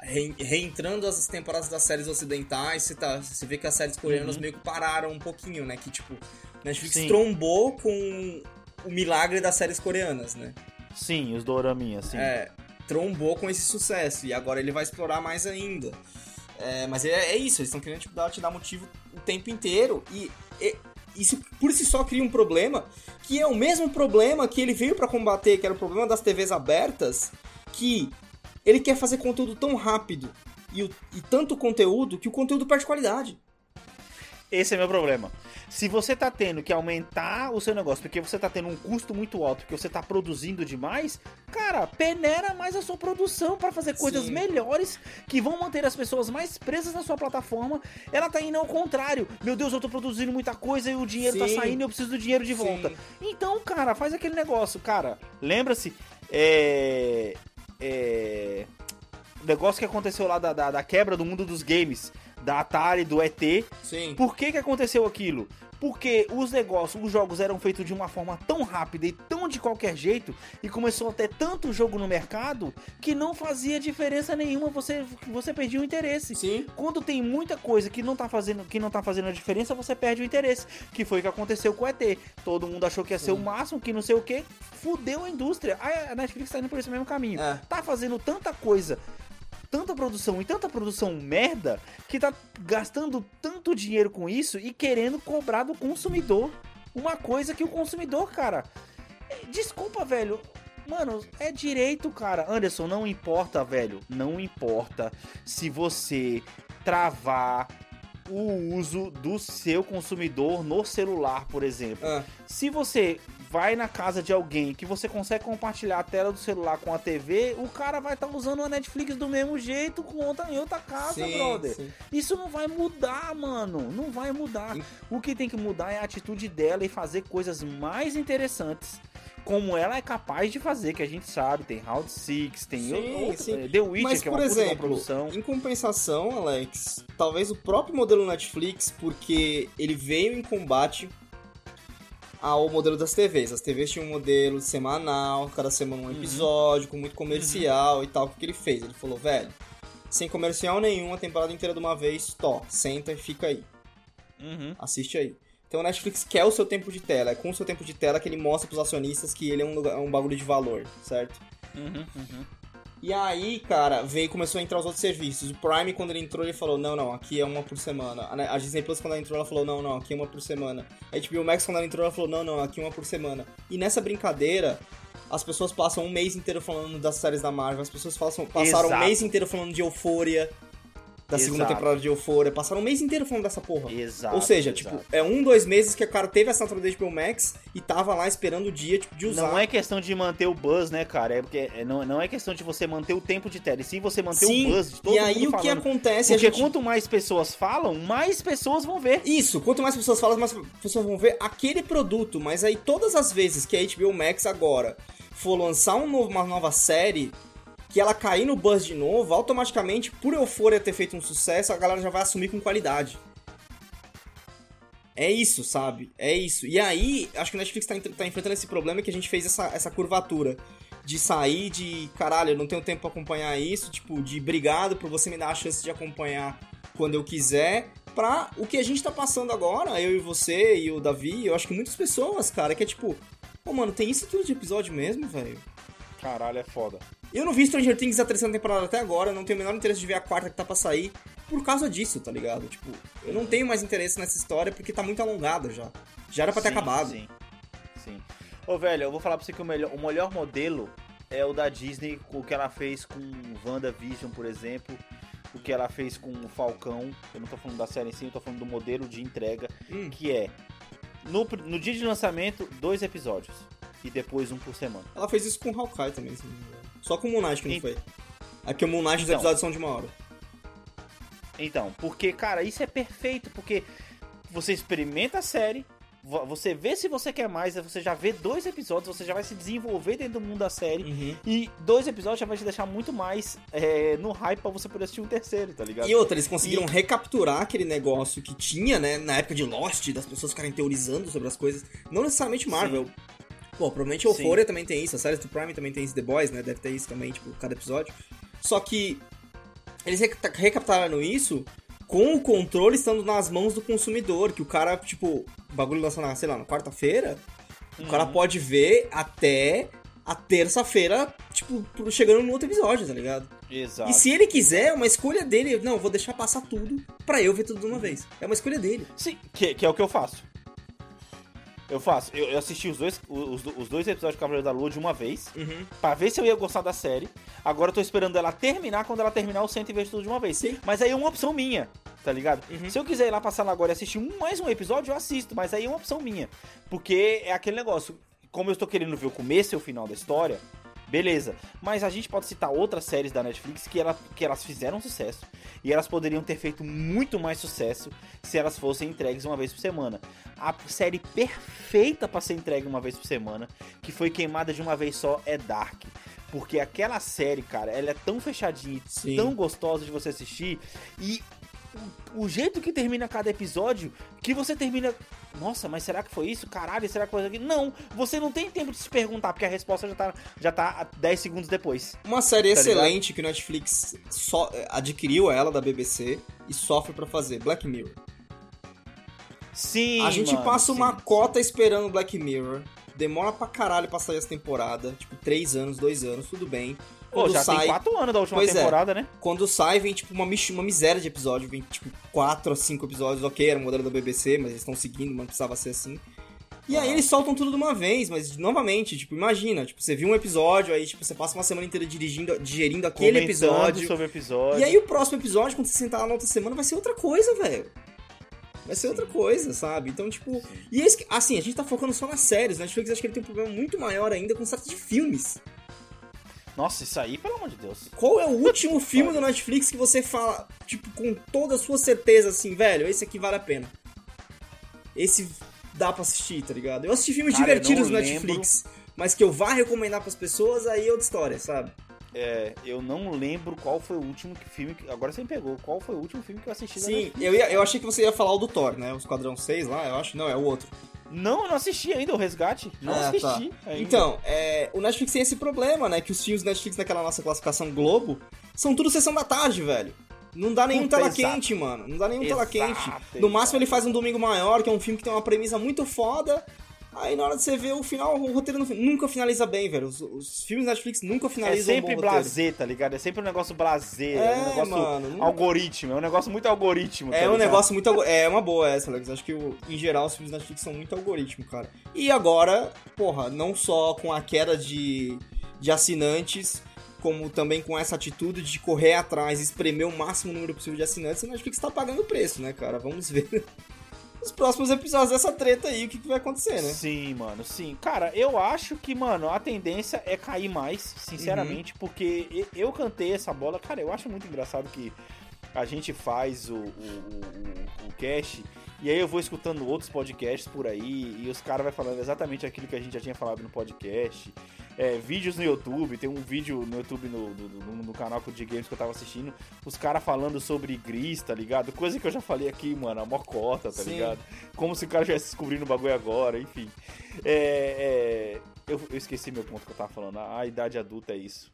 re- reentrando as temporadas das séries ocidentais, você, tá, você vê que as séries coreanas Uhum. meio que pararam um pouquinho, né? Que tipo, Netflix Sim. trombou com o milagre das séries coreanas, né? Sim, os doraminhas, sim. É, trombou com esse sucesso e agora ele vai explorar mais ainda. É, mas é, é isso, eles estão querendo tipo, dar, te dar motivo o tempo inteiro e, e isso por si só cria um problema, que é o mesmo problema que ele veio pra combater, que era o problema das TVs abertas, que ele quer fazer conteúdo tão rápido e, e tanto conteúdo que o conteúdo perde qualidade. Esse é meu problema. Se você tá tendo que aumentar o seu negócio porque você tá tendo um custo muito alto, porque você tá produzindo demais, cara, peneira mais a sua produção para fazer coisas Sim. melhores que vão manter as pessoas mais presas na sua plataforma. Ela tá indo ao contrário. Meu Deus, eu tô produzindo muita coisa e o dinheiro tá Sim. saindo e eu preciso do dinheiro de Sim. volta. Então, cara, faz aquele negócio, cara. Lembra-se, é. É. O negócio que aconteceu lá da, da, da quebra do mundo dos games, da Atari, do ET. Sim. Por que que aconteceu aquilo? Porque os negócios, os jogos eram feitos de uma forma tão rápida e tão de qualquer jeito, e começou a ter tanto jogo no mercado que não fazia diferença nenhuma, você, você perdia o interesse. Sim. Quando tem muita coisa que não tá fazendo, que não tá fazendo a diferença, você perde o interesse. Que foi o que aconteceu com o ET. Todo mundo achou que ia ser o máximo, que não sei o que, fudeu a indústria. A Netflix tá indo por esse mesmo caminho. É. Tá fazendo tanta coisa tanta produção e tanta produção merda que tá gastando tanto dinheiro com isso e querendo cobrar do consumidor uma coisa que o consumidor, cara. eh, Desculpa, velho. Mano, é direito, cara. Anderson, não importa, velho. Não importa se você travar o uso do seu consumidor no celular, por exemplo. Ah, Se você vai na casa de alguém que você consegue compartilhar a tela do celular com a TV, o cara vai estar usando a Netflix do mesmo jeito com outra, em outra casa, sim, brother. sim. Isso não vai mudar, mano. Não vai mudar. O que tem que mudar é a atitude dela e fazer coisas mais interessantes. Como ela é capaz de fazer, que a gente sabe, tem Round 6, tem Sim, outra, sim. The Witcher, Mas, que é por uma uma exemplo, produção. em compensação, Alex, talvez o próprio modelo Netflix, porque ele veio em combate ao modelo das TVs. As TVs tinham um modelo semanal, cada semana Uhum. um episódio, com muito comercial e tal. O que ele fez? Ele falou, velho, sem comercial nenhum, a temporada inteira de uma vez, tó, senta e fica aí. Uhum. Assiste aí. Então o Netflix quer o seu tempo de tela. É com o seu tempo de tela que ele mostra pros acionistas que ele é um, lugar- é um bagulho de valor, certo? Uhum, uhum. E aí, cara, veio começou a entrar os outros serviços. O Prime, quando ele entrou, ele falou, não, não, aqui é uma por semana. A A Disney Plus, quando ela entrou, ela falou, não, não, aqui é uma por semana. A HBO Max, quando ela entrou, ela falou, não, não, aqui é uma por semana. E nessa brincadeira, as pessoas passam um mês inteiro falando das séries da Marvel, as pessoas passam, passaram um Exato. mês inteiro falando de Euphoria, da segunda Exato. temporada de Euphoria, passaram um mês inteiro falando dessa porra. Exato. Ou seja, exato. tipo, é um, dois meses que o cara teve a assinatura da HBO Max e tava lá esperando o dia, tipo, de usar. Não é questão de manter o buzz, né, cara? É porque é- não, não é questão de você manter o tempo de tela, e sim você manter Sim, o buzz de todo e aí mundo o que falando. acontece, Porque gente... quanto mais pessoas falam, mais pessoas vão ver. Isso, quanto mais pessoas falam, mais pessoas vão ver aquele produto. Mas aí todas as vezes que a HBO Max agora for lançar um novo- uma nova série, que ela cair no buzz de novo, automaticamente, por Euphoria ter feito um sucesso, a galera já vai assumir com qualidade. É isso, sabe? É isso. E aí, acho que o Netflix tá, tá enfrentando esse problema que a gente fez essa, essa curvatura. De sair de, caralho, eu não tenho tempo pra acompanhar isso, tipo, de obrigado por você me dar a chance de acompanhar quando eu quiser, pra o que a gente tá passando agora, eu e você e o Davi, eu acho que muitas pessoas, cara, que é tipo, pô, mano, tem isso tudo de episódio mesmo, velho? Caralho, é foda. Eu não vi Stranger Things a terceira temporada até agora, não tenho o menor interesse de ver a quarta que tá pra sair por causa disso, tá ligado? Tipo, eu não tenho mais interesse nessa história porque tá muito alongada já. Já era pra ter Sim, acabado. Sim, sim. Ô, velho, eu vou falar pra você que o melhor, o melhor modelo é o da Disney, o que ela fez com WandaVision, por exemplo. O que ela fez com o Falcão. Eu não tô falando da série em si, eu tô falando do modelo de entrega. Hum. Que é, no, no dia de lançamento, dois episódios. E depois um por semana. Ela fez isso com o Hawkeye também, se não me engano. Só com o Moon Knight que não foi. É porque o Moon Knight os Então. episódios são de uma hora. Então, porque, cara, isso é perfeito, porque você experimenta a série, vo- você vê se você quer mais, você já vê dois episódios, você já vai se desenvolver dentro do mundo da série, Uhum. e dois episódios já vai te deixar muito mais é, no hype pra você poder assistir um terceiro, tá ligado? E outra, eles conseguiram E- recapturar aquele negócio que tinha, né, na época de Lost, das pessoas ficarem teorizando sobre as coisas. Não necessariamente Marvel. Pô, provavelmente Euphoria também tem isso, a série do Prime também tem isso, The Boys, né, deve ter isso também, tipo, cada episódio. Só que eles reca- recapturaram isso com o controle estando nas mãos do consumidor, que o cara, tipo, o bagulho lança na, sei lá, na quarta-feira, o cara pode ver até a terça-feira, tipo, chegando no outro episódio, tá ligado? Exato. E se ele quiser, é uma escolha dele. Não, vou deixar passar tudo pra eu ver tudo de uma vez. É uma escolha dele. Sim, que, que é o que eu faço. Eu faço. Eu, eu assisti os dois, os, os dois episódios de Cavaleiro da Lua de uma vez. Uhum. Pra ver se eu ia gostar da série. Agora eu tô esperando ela terminar. Quando ela terminar, eu sento e vejo tudo de uma vez. Sim. Mas aí é uma opção minha, tá ligado? Uhum. Se eu quiser ir lá passar lá agora e assistir mais um episódio, eu assisto. Mas aí é uma opção minha. Porque é aquele negócio. Como eu estou querendo ver o começo e o final da história, beleza. Mas a gente pode citar outras séries da Netflix que, ela, que elas fizeram sucesso. E elas poderiam ter feito muito mais sucesso se elas fossem entregues uma vez por semana. A série perfeita para ser entregue uma vez por semana, que foi queimada de uma vez só, é Dark. Porque aquela série, cara, ela é tão fechadinha e Sim. tão gostosa de você assistir. E o jeito que termina cada episódio, que você termina. Nossa, mas será que foi isso? Caralho, será que foi isso aqui? Não, você não tem tempo de se perguntar, porque a resposta já tá, já tá a 10 segundos depois. Uma série Tá excelente que o Netflix só eh, adquiriu ela da BBC e sofre pra fazer, Black Mirror. Sim. a gente mano, passa sim. uma cota esperando Black Mirror. Demora pra caralho pra sair essa temporada. Tipo, três anos, dois anos, tudo bem. Pô, já sai, tem 4 anos da última Pois é. temporada, né? Quando sai, vem tipo uma, uma miséria de episódio. Vem tipo 4 a 5 episódios. Ok, era o modelo da BBC, mas eles estão seguindo, mas não precisava ser assim. E aí eles soltam tudo de uma vez, mas novamente, tipo, imagina, tipo, você viu um episódio, aí tipo, você passa uma semana inteira dirigindo, digerindo aquele Comentando episódio. sobre o episódio. E aí o próximo episódio, quando você sentar lá na outra semana, vai ser outra coisa, velho. Vai ser outra coisa, sabe? Então, tipo. E esse, que- assim, a gente tá focando só nas séries. Netflix acho que ele tem um problema muito maior ainda com séries de filmes. Nossa, isso aí, pelo amor de Deus. Qual é o último filme do Netflix que você fala, tipo, com toda a sua certeza, assim, velho, esse aqui vale a pena? Esse dá pra assistir, tá ligado? Eu assisti filmes Cara, divertidos no Netflix, mas que eu vá recomendar pras pessoas, aí é outra história, sabe? É, eu não lembro qual foi o último filme. Que, agora você me pegou. Qual foi o último filme que eu assisti Sim, Netflix? eu, ia- eu achei que você ia falar o do Thor, né? O Esquadrão 6 lá, eu acho. Não, é o outro. Não, eu não assisti ainda o Resgate. Não Ah, assisti tá. ainda. Então, é, o Netflix tem esse problema, né? Que os filmes do Netflix naquela nossa classificação Globo são tudo sessão da tarde, velho. Não dá nenhum Puta, tela exato. quente, mano. Não dá nenhum tela Exato, quente. No máximo ele faz um domingo maior, que é um filme que tem uma premissa muito foda. Aí na hora de você ver o final, o roteiro não- nunca finaliza bem, velho. Os, os filmes da Netflix nunca É finalizam sempre um bom roteiro. blazer, tá ligado? É sempre um negócio blazer. É, É, um negócio mano, algoritmo. É um negócio muito algoritmo. tá É um negócio muito. É uma boa essa, Alex. Acho que, em geral, os filmes da Netflix são muito algoritmo, cara. E agora, porra, não só com a queda de, de assinantes, como também com essa atitude de correr atrás e espremer o máximo número possível de assinantes, a Netflix tá pagando o preço, né, cara? Vamos ver os próximos episódios dessa treta aí, o que, que vai acontecer, né? Sim, mano, sim. Cara, eu acho que, mano, a tendência é cair mais, sinceramente, Uhum. porque eu cantei essa bola. Cara, eu acho muito engraçado que a gente faz o, o, o, o cast e aí eu vou escutando outros podcasts por aí e os caras vão falando exatamente aquilo que a gente já tinha falado no podcast. É, vídeos no YouTube, tem um vídeo no YouTube no, no, no- no canal de games que eu tava assistindo, os caras falando sobre Gris, tá ligado? Coisa que eu já falei aqui, mano, a mocota, tá Sim. ligado? Como se o cara estivesse descobrindo o bagulho agora, enfim. É, é, eu, eu esqueci meu ponto que eu tava falando. A, a idade adulta é isso.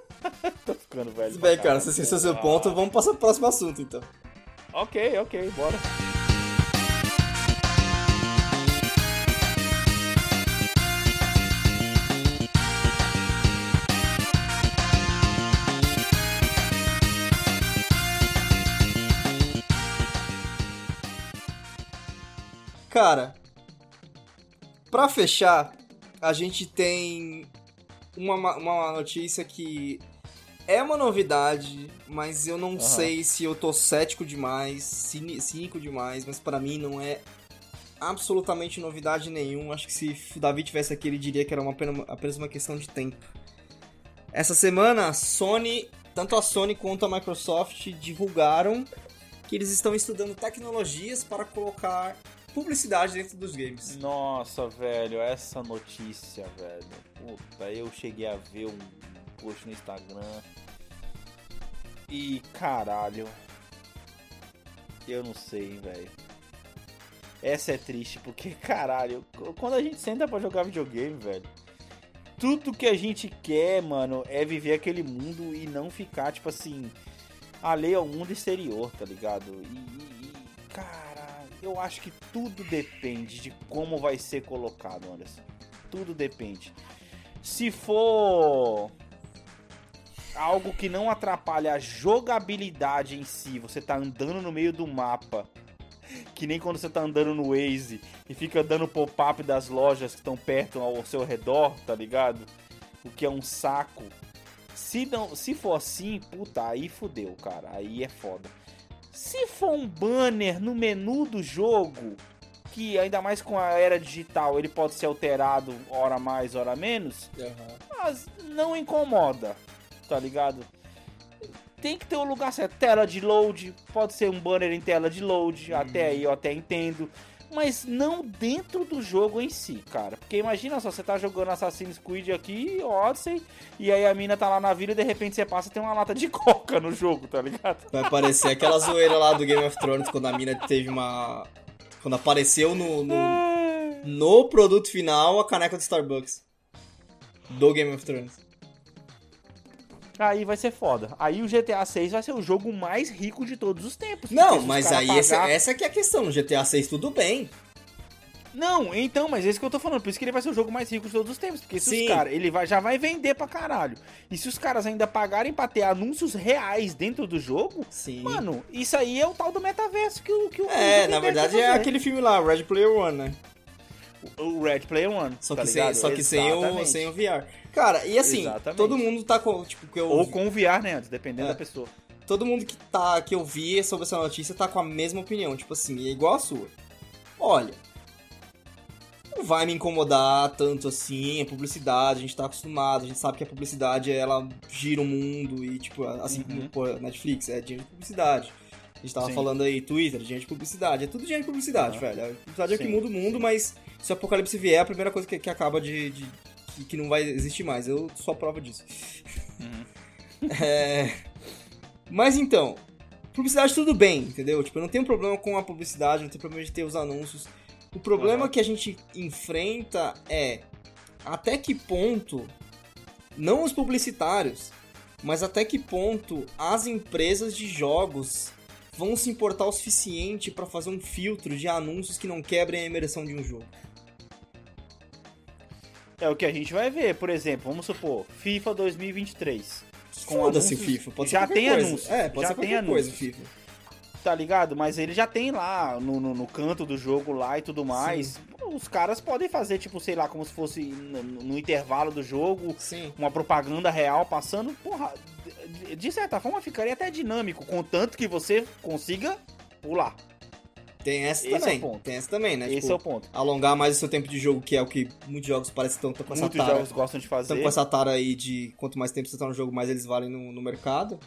Tô ficando velho. Bem, cara, se o seu ponto, vamos passar pro próximo assunto, então. Ok, ok, bora. Cara, pra fechar, a gente tem uma, ma- uma notícia que é uma novidade, mas eu não sei se eu tô cético demais, cínico demais, mas pra mim não é absolutamente novidade nenhuma. Acho que se o Davi tivesse aqui, ele diria que era uma, apenas, apenas uma questão de tempo. Essa semana, a Sony, tanto a Sony quanto a Microsoft divulgaram que eles estão estudando tecnologias para colocar publicidade dentro dos games. Nossa, velho, essa notícia, velho. Puta, eu cheguei a ver um post no Instagram. E caralho. Eu não sei, velho. Essa é triste, porque, caralho, quando a gente senta pra jogar videogame, velho. Tudo que a gente quer, mano, é viver aquele mundo e não ficar, tipo assim, alheio ao mundo exterior, tá ligado? E, e, e cara, eu acho que tudo depende de como vai ser colocado, Anderson. Tudo depende. Se for algo que não atrapalha a jogabilidade em si, você tá andando no meio do mapa Que nem quando você tá andando no Waze e fica dando pop-up das lojas que estão perto ao seu redor, tá ligado? O que é um saco. Se, não, se for assim, puta, aí fudeu, cara. Aí é foda. Se for um banner no menu do jogo, que ainda mais com a era digital ele pode ser alterado hora mais, hora menos, mas não incomoda, tá ligado? Tem que ter um lugar certo, tela de load, pode ser um banner em tela de load, até aí eu até entendo, mas não dentro do jogo em si, cara. Porque imagina só, você tá jogando Assassin's Creed aqui, Odyssey, e aí a mina tá lá na vila e de repente você passa e tem uma lata de coca no jogo, tá ligado? Vai parecer aquela zoeira lá do Game of Thrones quando a mina teve uma. Quando apareceu no, no, no produto final a caneca do Starbucks. Do Game of Thrones. Aí vai ser foda. Aí o GTA 6 vai ser o jogo mais rico de todos os tempos. Não, mas aí pagar- essa, essa que é a questão. No GTA 6 tudo bem. Não, então, mas é isso que eu tô falando. Por isso que ele vai ser o jogo mais rico de todos os tempos. Porque se Sim. os caras, ele vai, já vai vender pra caralho. E se os caras ainda pagarem pra ter anúncios reais dentro do jogo, Sim. mano, isso aí é o tal do metaverso que o que o É, na verdade é aquele filme lá, Red Player One, né? O Red Player One. Só tá que, sem, só que sem, o, sem o VR. Cara, e assim, Exatamente. todo mundo tá com. Tipo, que eu, Ou com o VR, né? Dependendo É. da pessoa. todo mundo que, tá, que eu vi sobre essa notícia tá com a mesma opinião. Tipo assim, é igual a sua. Olha, não vai me incomodar tanto assim, a publicidade, a gente tá acostumado, a gente sabe que a publicidade ela gira o mundo e, tipo, assim Uhum. como pô, Netflix, é dinheiro de publicidade. A gente tava Sim. falando aí, Twitter, dinheiro de publicidade, é tudo dinheiro de publicidade, Uhum. velho. A publicidade é o que Sim, muda o mundo, mas se o apocalipse vier, é a primeira coisa que, que acaba de. de- que, que não vai existir mais. Eu sou a prova disso. É. Mas então, publicidade tudo bem, entendeu? Tipo, eu não tenho problema com a publicidade, não tenho problema de ter os anúncios. O problema Aham. que a gente enfrenta é até que ponto, não os publicitários, mas até que ponto as empresas de jogos vão se importar o suficiente pra fazer um filtro de anúncios que não quebrem a imersão de um jogo. É o que a gente vai ver, por exemplo, vamos supor, FIFA 2023. Com Foda-se FIFA, pode já ser tem coisa. anúncios, É, pode já ser tem qualquer coisa. FIFA. Tá ligado? Mas ele já tem lá no, no, no canto do jogo lá e tudo mais. Os caras podem fazer, tipo, sei lá, como se fosse no, no intervalo do jogo, Sim. uma propaganda real passando. Porra, de, de certa forma ficaria até dinâmico, contanto que você consiga pular. Tem essa Esse é o também. ponto. Tem essa também, né? Esse Tipo, é o ponto. alongar mais o seu tempo de jogo, que é o que muitos jogos parecem estão com essa Muitos tara. jogos gostam de fazer. Estão com essa tara aí de quanto mais tempo você tá no jogo, mais eles valem no, no mercado,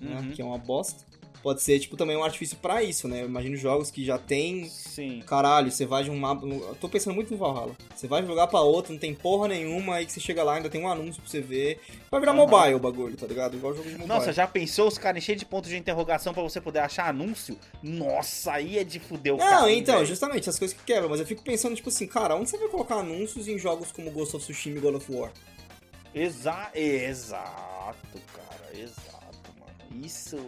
né? Uhum. Que é uma bosta. Pode ser, tipo, também um artifício pra isso, né? Eu imagino jogos que já tem. Sim. Caralho, você vai de um mapa. Eu tô pensando muito no Valhalla. Você vai jogar pra outro, não tem porra nenhuma, aí que você chega lá, ainda tem um anúncio pra você ver. Vai virar Aham. mobile o bagulho, tá ligado? Igual jogo de mobile. Nossa, já pensou os caras cheios de pontos de interrogação pra você poder achar anúncio? Nossa, aí é de fuder o Não, então, velho. justamente, as coisas que quebram, mas eu fico pensando, tipo assim, cara, onde você vai colocar anúncios em jogos como Ghost of Tsushima e God of War? Exa exato, cara, exato. Isso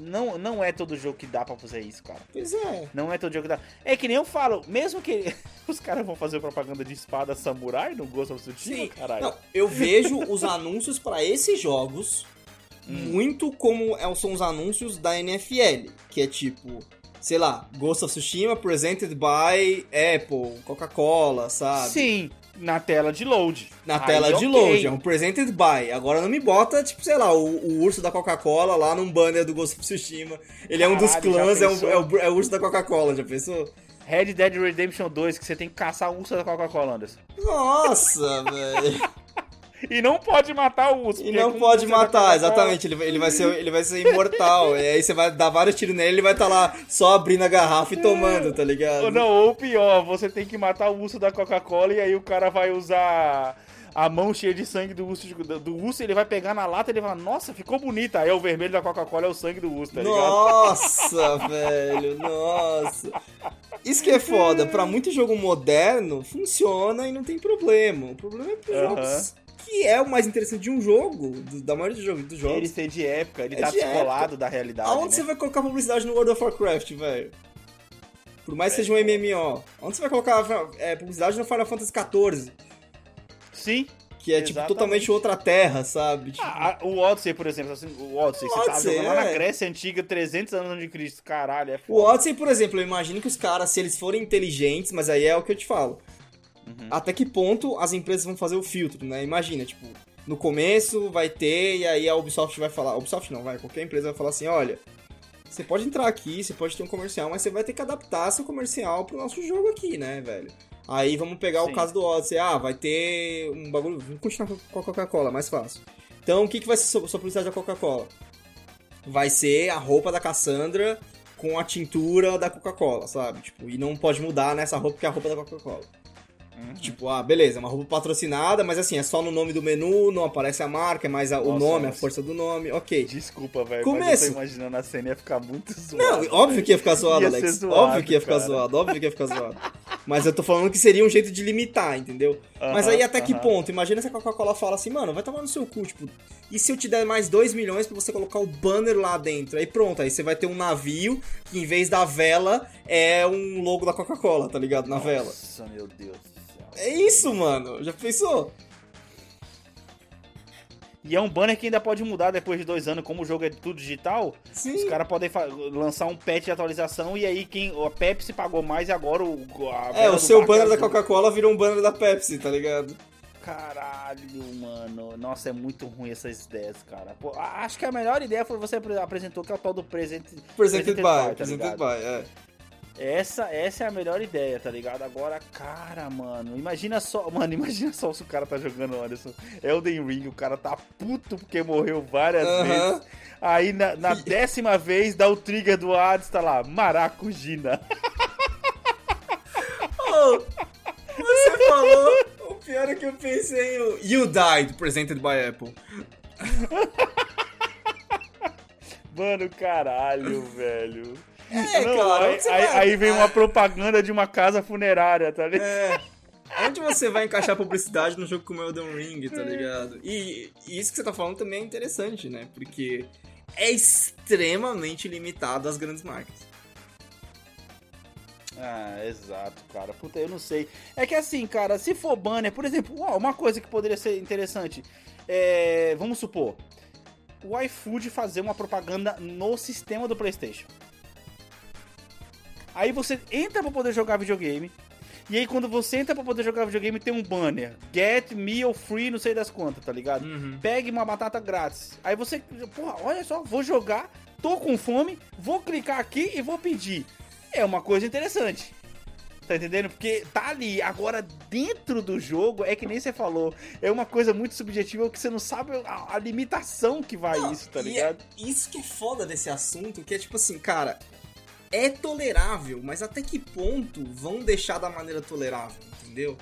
não, não é todo jogo que dá pra fazer isso, cara. Pois é. Não é todo jogo que dá. É que nem eu falo, mesmo que os caras vão fazer propaganda de espada samurai no Ghost of Tsushima, Sim, caralho. não, eu vejo os anúncios pra esses jogos Hum. muito como é- são os anúncios da NFL, que é tipo, sei lá, Ghost of Tsushima presented by Apple, Coca-Cola, sabe? Sim, na tela de load. Na Aí, tela de ok. load, é um presented by. Agora não me bota, tipo, sei lá, o, o urso da Coca-Cola lá num banner do Ghost of Tsushima. Ele é um dos Caralho, clãs, é, um- é o, é o urso da Coca-Cola, já pensou? Red Dead Redemption 2, que você tem que caçar o urso da Coca-Cola, Anderson. Nossa, velho. E não pode matar o urso. E não pode matar, exatamente. Ele, vai- ele, vai ser, ele vai ser imortal. e aí você vai dar vários tiros nele ele vai estar lá só abrindo a garrafa e tomando, tá ligado? Ou não, ou pior, você tem que matar o urso da Coca-Cola e aí o cara vai usar a mão cheia de sangue do urso, do, urso ele vai pegar na lata e ele vai falar, nossa, ficou bonita. Aí o vermelho da Coca-Cola é o sangue do urso, tá ligado? Nossa, velho, nossa. Isso que é foda, pra muito jogo moderno, funciona e não tem problema. O problema é pros Aham. jogos que é o mais interessante de um jogo, do- da maioria dos jogos. Dos jogos. Ele ser de época, ele É tá de descolado da realidade. Aonde né? você vai colocar publicidade no World of Warcraft, velho? Por mais que seja um MMO. Onde você vai colocar é, publicidade no Final Fantasy XIV? Sim, Que é, tipo, Exatamente. totalmente outra terra, sabe? Tipo, Ah, o Odyssey, por exemplo, assim, o Odyssey, O você tá Odyssey, jogando lá na é. Grécia Antiga, 300 anos de Cristo, caralho, é O foda. Odyssey, por exemplo, eu imagino que os caras, se eles forem inteligentes, mas aí é o que eu te falo. Uhum. Até que ponto as empresas vão fazer o filtro, né? Imagina, tipo, no começo vai ter, e aí a Ubisoft vai falar. Ubisoft não, vai, qualquer empresa vai falar assim: olha, você pode entrar aqui, você pode ter um comercial, mas você vai ter que adaptar seu comercial pro nosso jogo aqui, né, velho? Aí vamos pegar Sim. o caso do Odyssey. Ah, vai ter um bagulho. Vamos continuar com a Coca-Cola, mais fácil. Então, o que, que vai ser sua sua publicidade da Coca-Cola? Vai ser a roupa da Cassandra com a tintura da Coca-Cola, sabe? Tipo, e não pode mudar nessa roupa porque é a roupa da Coca-Cola. Uhum. Tipo, ah, beleza, é uma roupa patrocinada, mas assim, é só no nome do menu, não aparece a marca, é mais a- o Nossa, nome, a nossa. força do nome, ok. Desculpa, velho, mas eu tô imaginando a cena ia ficar muito Não, zoada. óbvio velho. que ia ficar zoado, Ia Alex. zoado, óbvio que ia ficar cara. zoado, óbvio que ia ficar zoado. Mas eu tô falando que seria um jeito de limitar, entendeu? Mas aí até que ponto? Imagina se a Coca-Cola fala assim, mano, vai tomar no seu cu, tipo, e se eu te der mais 2 milhões pra você colocar o banner lá dentro? Aí pronto, aí você vai ter um navio que em vez da vela é um logo da Coca-Cola, tá ligado? Na vela. Nossa, meu Deus. É isso, mano. Já pensou? E é um banner que ainda pode mudar depois de dois anos, como o jogo é tudo digital. Sim. Os caras podem lançar um patch de atualização e aí quem a Pepsi pagou mais e agora o É, vela o seu banner da. Coca-Cola virou um banner da Pepsi, tá ligado? Caralho, mano. Nossa, é muito ruim essas ideias, cara. Pô, acho que a melhor ideia foi você apre- apresentou que é o tal do present, Presented by, tá presented by, é. Essa, essa é a melhor ideia, tá ligado? Agora, cara, mano, imagina só, mano, imagina só se o cara tá jogando Anderson Elden Ring, o cara tá puto porque morreu várias Aham. vezes. Aí na, na décima vez dá o trigger do Hades, tá lá, Maracujina. Oh, você falou, o pior é que eu pensei em o You Died, presented by Apple. Mano, caralho, velho. É, Não, cara, aí, onde você aí- vai- aí vem uma propaganda de uma casa funerária, tá ligado? É. Onde você vai encaixar publicidade no jogo como Elden Ring, tá ligado? E, e isso que você tá falando também é interessante, né? Porque é extremamente limitado às grandes marcas. Ah, exato, cara. Puta, eu não sei. É que assim, cara, se for banner, por exemplo, uma coisa que poderia ser interessante. É, vamos supor, o iFood fazer uma propaganda no sistema do PlayStation. Aí você entra pra poder jogar videogame. E aí quando você entra pra poder jogar videogame tem um banner. Get meal free, não sei das quantas, tá ligado? Pegue uma batata grátis. Aí você, porra, olha só, vou jogar, tô com fome, vou clicar aqui e vou pedir. É uma coisa interessante. Tá entendendo? Porque tá ali. Agora, dentro do jogo, é que nem você falou. É uma coisa muito subjetiva que você não sabe a, a limitação que vai isso, tá é ligado? isso que é foda desse assunto, que é tipo assim, cara, é tolerável, mas até que ponto vão deixar da maneira tolerável, entendeu?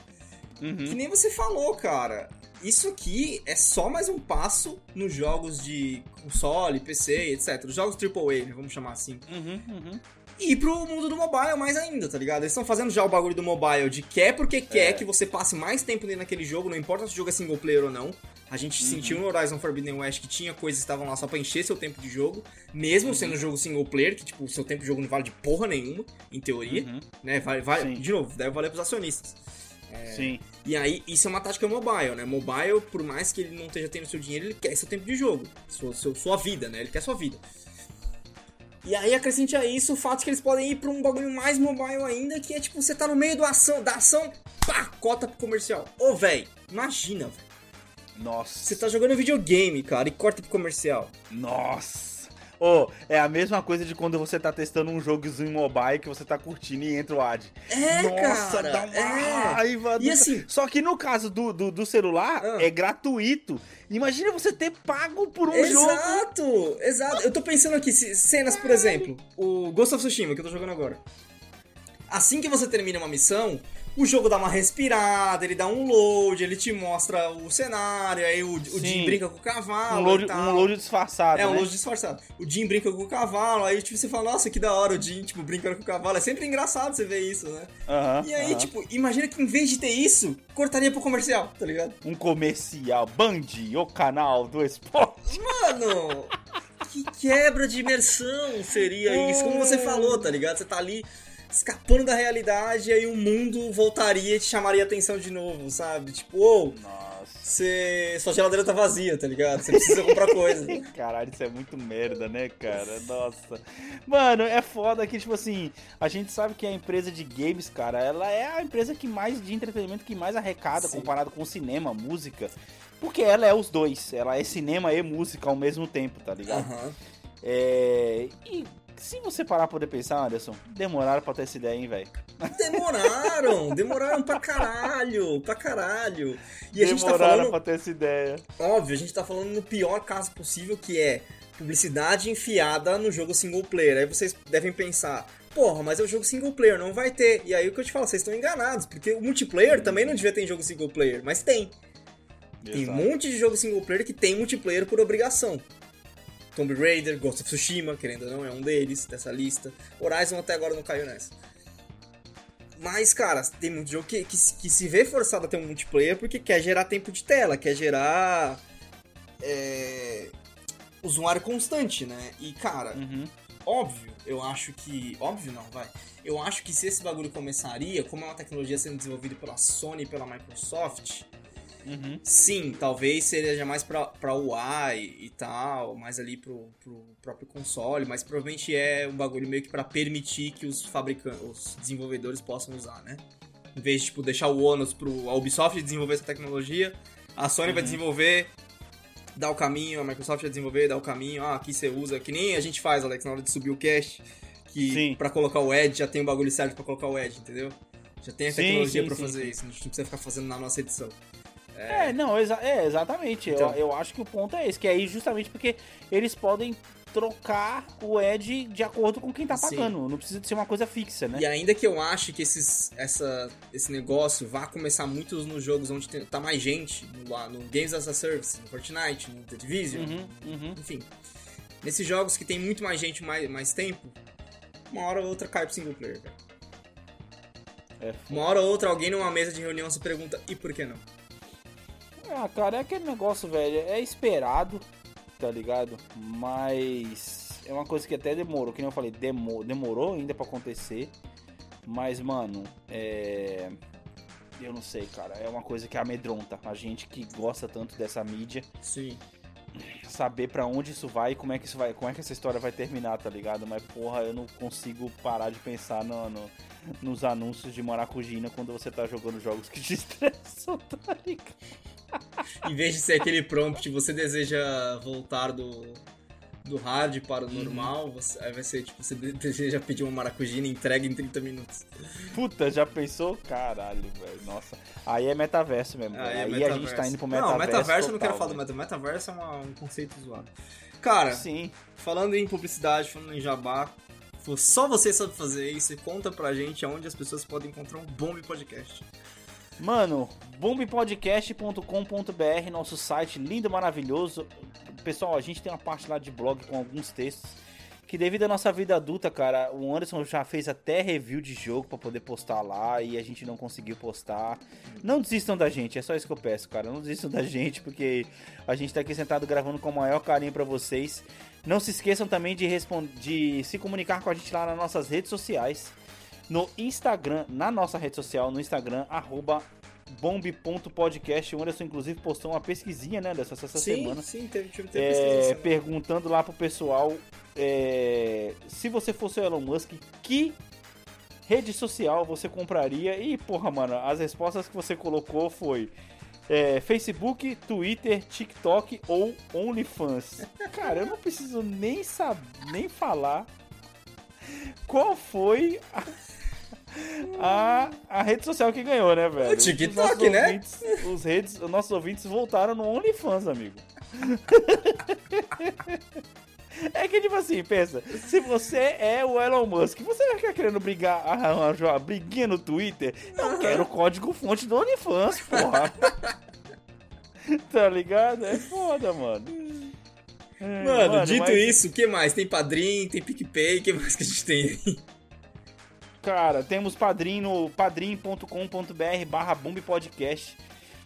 Uhum. Que nem você falou, cara. Isso aqui é só mais um passo nos jogos de console, PC, etc. Os jogos AAA, né, vamos chamar assim. Uhum, uhum. E pro mundo do mobile mais ainda, tá ligado? Eles estão fazendo já o bagulho do mobile de quer porque quer É. que você passe mais tempo nele naquele jogo, não importa se o jogo é single player ou não. A gente Uhum. sentiu no Horizon Forbidden West que tinha coisas que estavam lá só pra encher seu tempo de jogo, mesmo Uhum. sendo um jogo single player, que tipo, o seu tempo de jogo não vale de porra nenhuma, em teoria, Uhum. né? Vai, Sim. de novo, deve valer pros acionistas. Sim. E aí, isso é uma tática mobile, né? Mobile, por mais que ele não esteja tendo seu dinheiro, ele quer seu tempo de jogo. Sua, seu- sua vida, né? Ele quer sua vida. E aí acrescente a isso o fato que eles podem ir pra um bagulho mais mobile ainda, que é tipo, você tá no meio do ação, da ação, pá, cota pro comercial. Ô, véi, imagina, véi. Nossa. Você tá jogando videogame, cara, e corta pro comercial. Nossa. Ô, é a mesma coisa de quando você tá testando um jogozinho mobile que você tá curtindo e entra o ad. É, Nossa, cara, dá uma é. raiva. E do- assim- Só que no caso do, do, do celular, Ah. é gratuito. Imagina você ter pago por um jogo. Exato, exato. Eu tô pensando aqui, cenas, por exemplo, o Ghost of Tsushima, que eu tô jogando agora. Assim que você termina uma missão, o jogo dá uma respirada, ele dá um load, ele te mostra o cenário, aí o, o. Jim brinca com o cavalo Um load, um load disfarçado. É, um né? load disfarçado. O Jim brinca com o cavalo, aí tipo, você fala, nossa, que da hora o Jim, tipo, brincando com o cavalo. É sempre engraçado você ver isso, né? E aí, tipo, imagina que em vez de ter isso, cortaria pro comercial, tá ligado? Um comercial. Band, o canal do esporte. Mano, que quebra de imersão seria isso. Como você falou, tá ligado? Você tá ali escapando da realidade, e aí o mundo voltaria e te chamaria atenção de novo, sabe? Tipo, ô, Nossa. você. Sua geladeira tá vazia, tá ligado? Você precisa comprar coisa. Caralho, isso é muito merda, né, cara? Nossa. Mano, é foda que, tipo assim, a gente sabe que a empresa de games, cara, ela é a empresa que mais de entretenimento que mais arrecada Sim. comparado com cinema, música. Porque ela é os dois. Ela é cinema e música ao mesmo tempo, tá ligado? Aham. É. E se você parar pra poder pensar, Anderson, demoraram pra ter essa ideia, hein, velho? Demoraram, demoraram pra caralho, pra caralho. E a gente tá Demoraram falando, pra ter essa ideia. óbvio, a gente tá falando no pior caso possível, que é publicidade enfiada no jogo single player. Aí vocês devem pensar, porra, mas é o jogo single player, não vai ter. E aí o que eu te falo, vocês estão enganados, porque o multiplayer também não devia ter em jogo single player, mas tem. Tem um Exato. monte de jogo single player que tem multiplayer por obrigação. Tomb Raider, Ghost of Tsushima, querendo ou não, é um deles, dessa lista. Horizon até agora não caiu nessa. Mas, cara, tem muito jogo que, que, que se vê forçado a ter um multiplayer porque quer gerar tempo de tela, quer gerar. É, usuário constante, né? E, cara, Uhum. óbvio, eu acho que. Óbvio não, vai. Eu acho que se esse bagulho começaria, como é uma tecnologia sendo desenvolvida pela Sony e pela Microsoft, Uhum. Sim, talvez seja mais pra, pra UI e tal, mais ali pro, pro próprio console, mas provavelmente é um bagulho meio que pra permitir que os fabricantes, os desenvolvedores possam usar, né? Em vez de tipo, deixar o ônus pro a Ubisoft desenvolver essa tecnologia, a Sony vai desenvolver, dar o caminho, a Microsoft vai desenvolver, dar o caminho, ah, aqui você usa, que nem a gente faz, Alex, na hora de subir o cache, que Sim. pra colocar o Edge já tem o bagulho certo pra colocar o Edge, entendeu? Já tem a Sim, tecnologia sim, pra sim, fazer sim. isso, a gente não precisa ficar fazendo na nossa edição. É, não, exa é, exatamente. Então. Eu, eu acho que o ponto é esse, que é aí justamente porque eles podem trocar o Edge de acordo com quem tá Sim. pagando. Não precisa de ser uma coisa fixa, né? E ainda que eu ache que esses, essa, esse negócio vá começar muitos nos jogos onde tem, tá mais gente, no, no Games as a Service, no Fortnite, no The Division, Uhum, uhum. enfim. Nesses jogos que tem muito mais gente mais, mais tempo, uma hora ou outra cai pro single player, velho. É Uma hora ou outra alguém numa mesa de reunião se pergunta, e por que não? Ah, cara, é aquele negócio, velho. É esperado, tá ligado? Mas é uma coisa que até demorou, que nem eu falei, demo, demorou ainda pra acontecer. Mas, mano, é. Eu não sei, cara. É uma coisa que amedronta a gente que gosta tanto dessa mídia. Sim. Saber pra onde isso vai e como é que isso vai, como é que essa história vai terminar, tá ligado? Mas, porra, eu não consigo parar de pensar no, no- nos anúncios de maracujina quando você tá jogando jogos que te estressam, tá ligado? Em vez de ser aquele prompt, você deseja voltar do, do hard para o normal, você, aí vai ser tipo, você de- deseja pedir uma maracujina e entrega em 30 minutos. Puta, já pensou? Caralho, velho. Nossa. Aí é metaverso mesmo. Velho. é Aí a metaverso. gente tá indo pro metaverso. Não, metaverso eu não quero total, falar do metaverso. Metaverso é uma- um conceito zoado. Cara, Sim. falando em publicidade, falando em jabá, só você sabe fazer isso e conta pra gente aonde as pessoas podem encontrar um Bomb Podcast. Mano, bombpodcast.com.br, nosso site lindo, maravilhoso. Pessoal, a gente tem uma parte lá de blog com alguns textos. Que devido à nossa vida adulta, cara, o Anderson já fez até review de jogo pra poder postar lá e a gente não conseguiu postar. Não desistam da gente, é só isso que eu peço, cara. Não desistam da gente, porque a gente tá aqui sentado gravando com o maior carinho pra vocês. Não se esqueçam também de, de se comunicar com a gente lá nas nossas redes sociais. No Instagram, na nossa rede social, no Instagram, arroba bomb.podcast. O Anderson, inclusive, postou uma pesquisinha, né, dessa essa semana. sim, teve, tive, teve É, perguntando lá pro pessoal é, se você fosse o Elon Musk, que rede social você compraria? E, porra, mano, as respostas que você colocou foi é, Facebook, Twitter, TikTok ou OnlyFans. Cara, eu não preciso nem saber, nem falar qual foi a, a, a rede social que ganhou, né, velho? O TikTok, Os né? ouvintes- os, redes, os nossos ouvintes voltaram no OnlyFans, amigo. É que, tipo assim, pensa, se você é o Elon Musk, você vai ficar querendo brigar, arranjar uma briguinha no Twitter? Eu quero o código fonte do OnlyFans, porra. tá ligado? É foda, mano. É, Mano, dito mas, isso, o que mais? Tem Padrim, tem PicPay, o que mais que a gente tem aí? Cara, temos padrim no padrim.com.br barra Podcast.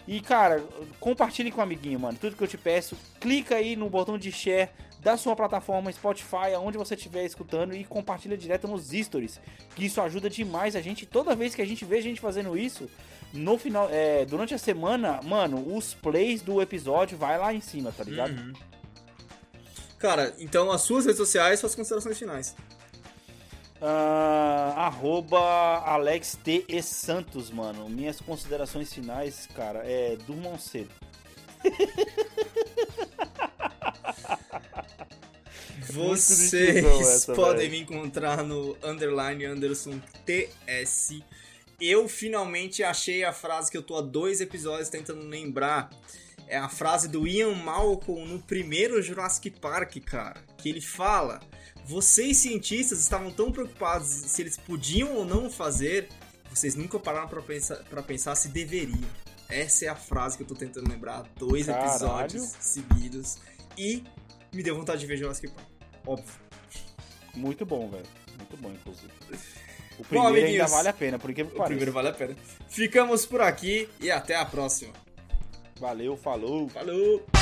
E, cara, compartilhe com o amiguinho, mano. Tudo que eu te peço, clica aí no botão de share da sua plataforma Spotify, aonde você estiver escutando e compartilha direto nos stories, que isso ajuda demais a gente. Toda vez que a gente vê a gente fazendo isso, no final, é, durante a semana, mano, os plays do episódio vai lá em cima, tá ligado? Uhum. Cara, então as suas redes sociais, suas considerações finais. Uh, arroba Alex T. E. Santos, mano. Minhas considerações finais, cara, é durmam cedo. Vocês podem me encontrar no underline Anderson TS. Eu finalmente achei a frase que eu tô há dois episódios tentando lembrar. É a frase do Ian Malcolm no primeiro Jurassic Park, cara. Que ele fala: Vocês cientistas estavam tão preocupados se eles podiam ou não fazer, vocês nunca pararam pra pensar, pra pensar se deveriam. Essa é a frase que eu tô tentando lembrar dois Caralho. episódios seguidos. E me deu vontade de ver Jurassic Park. Óbvio. Muito bom, velho. Muito bom, inclusive. O Bom, primeiro ainda amiguinhos, vale a pena, por que O primeiro vale a pena. Ficamos por aqui e até a próxima. Valeu, falou. Falou!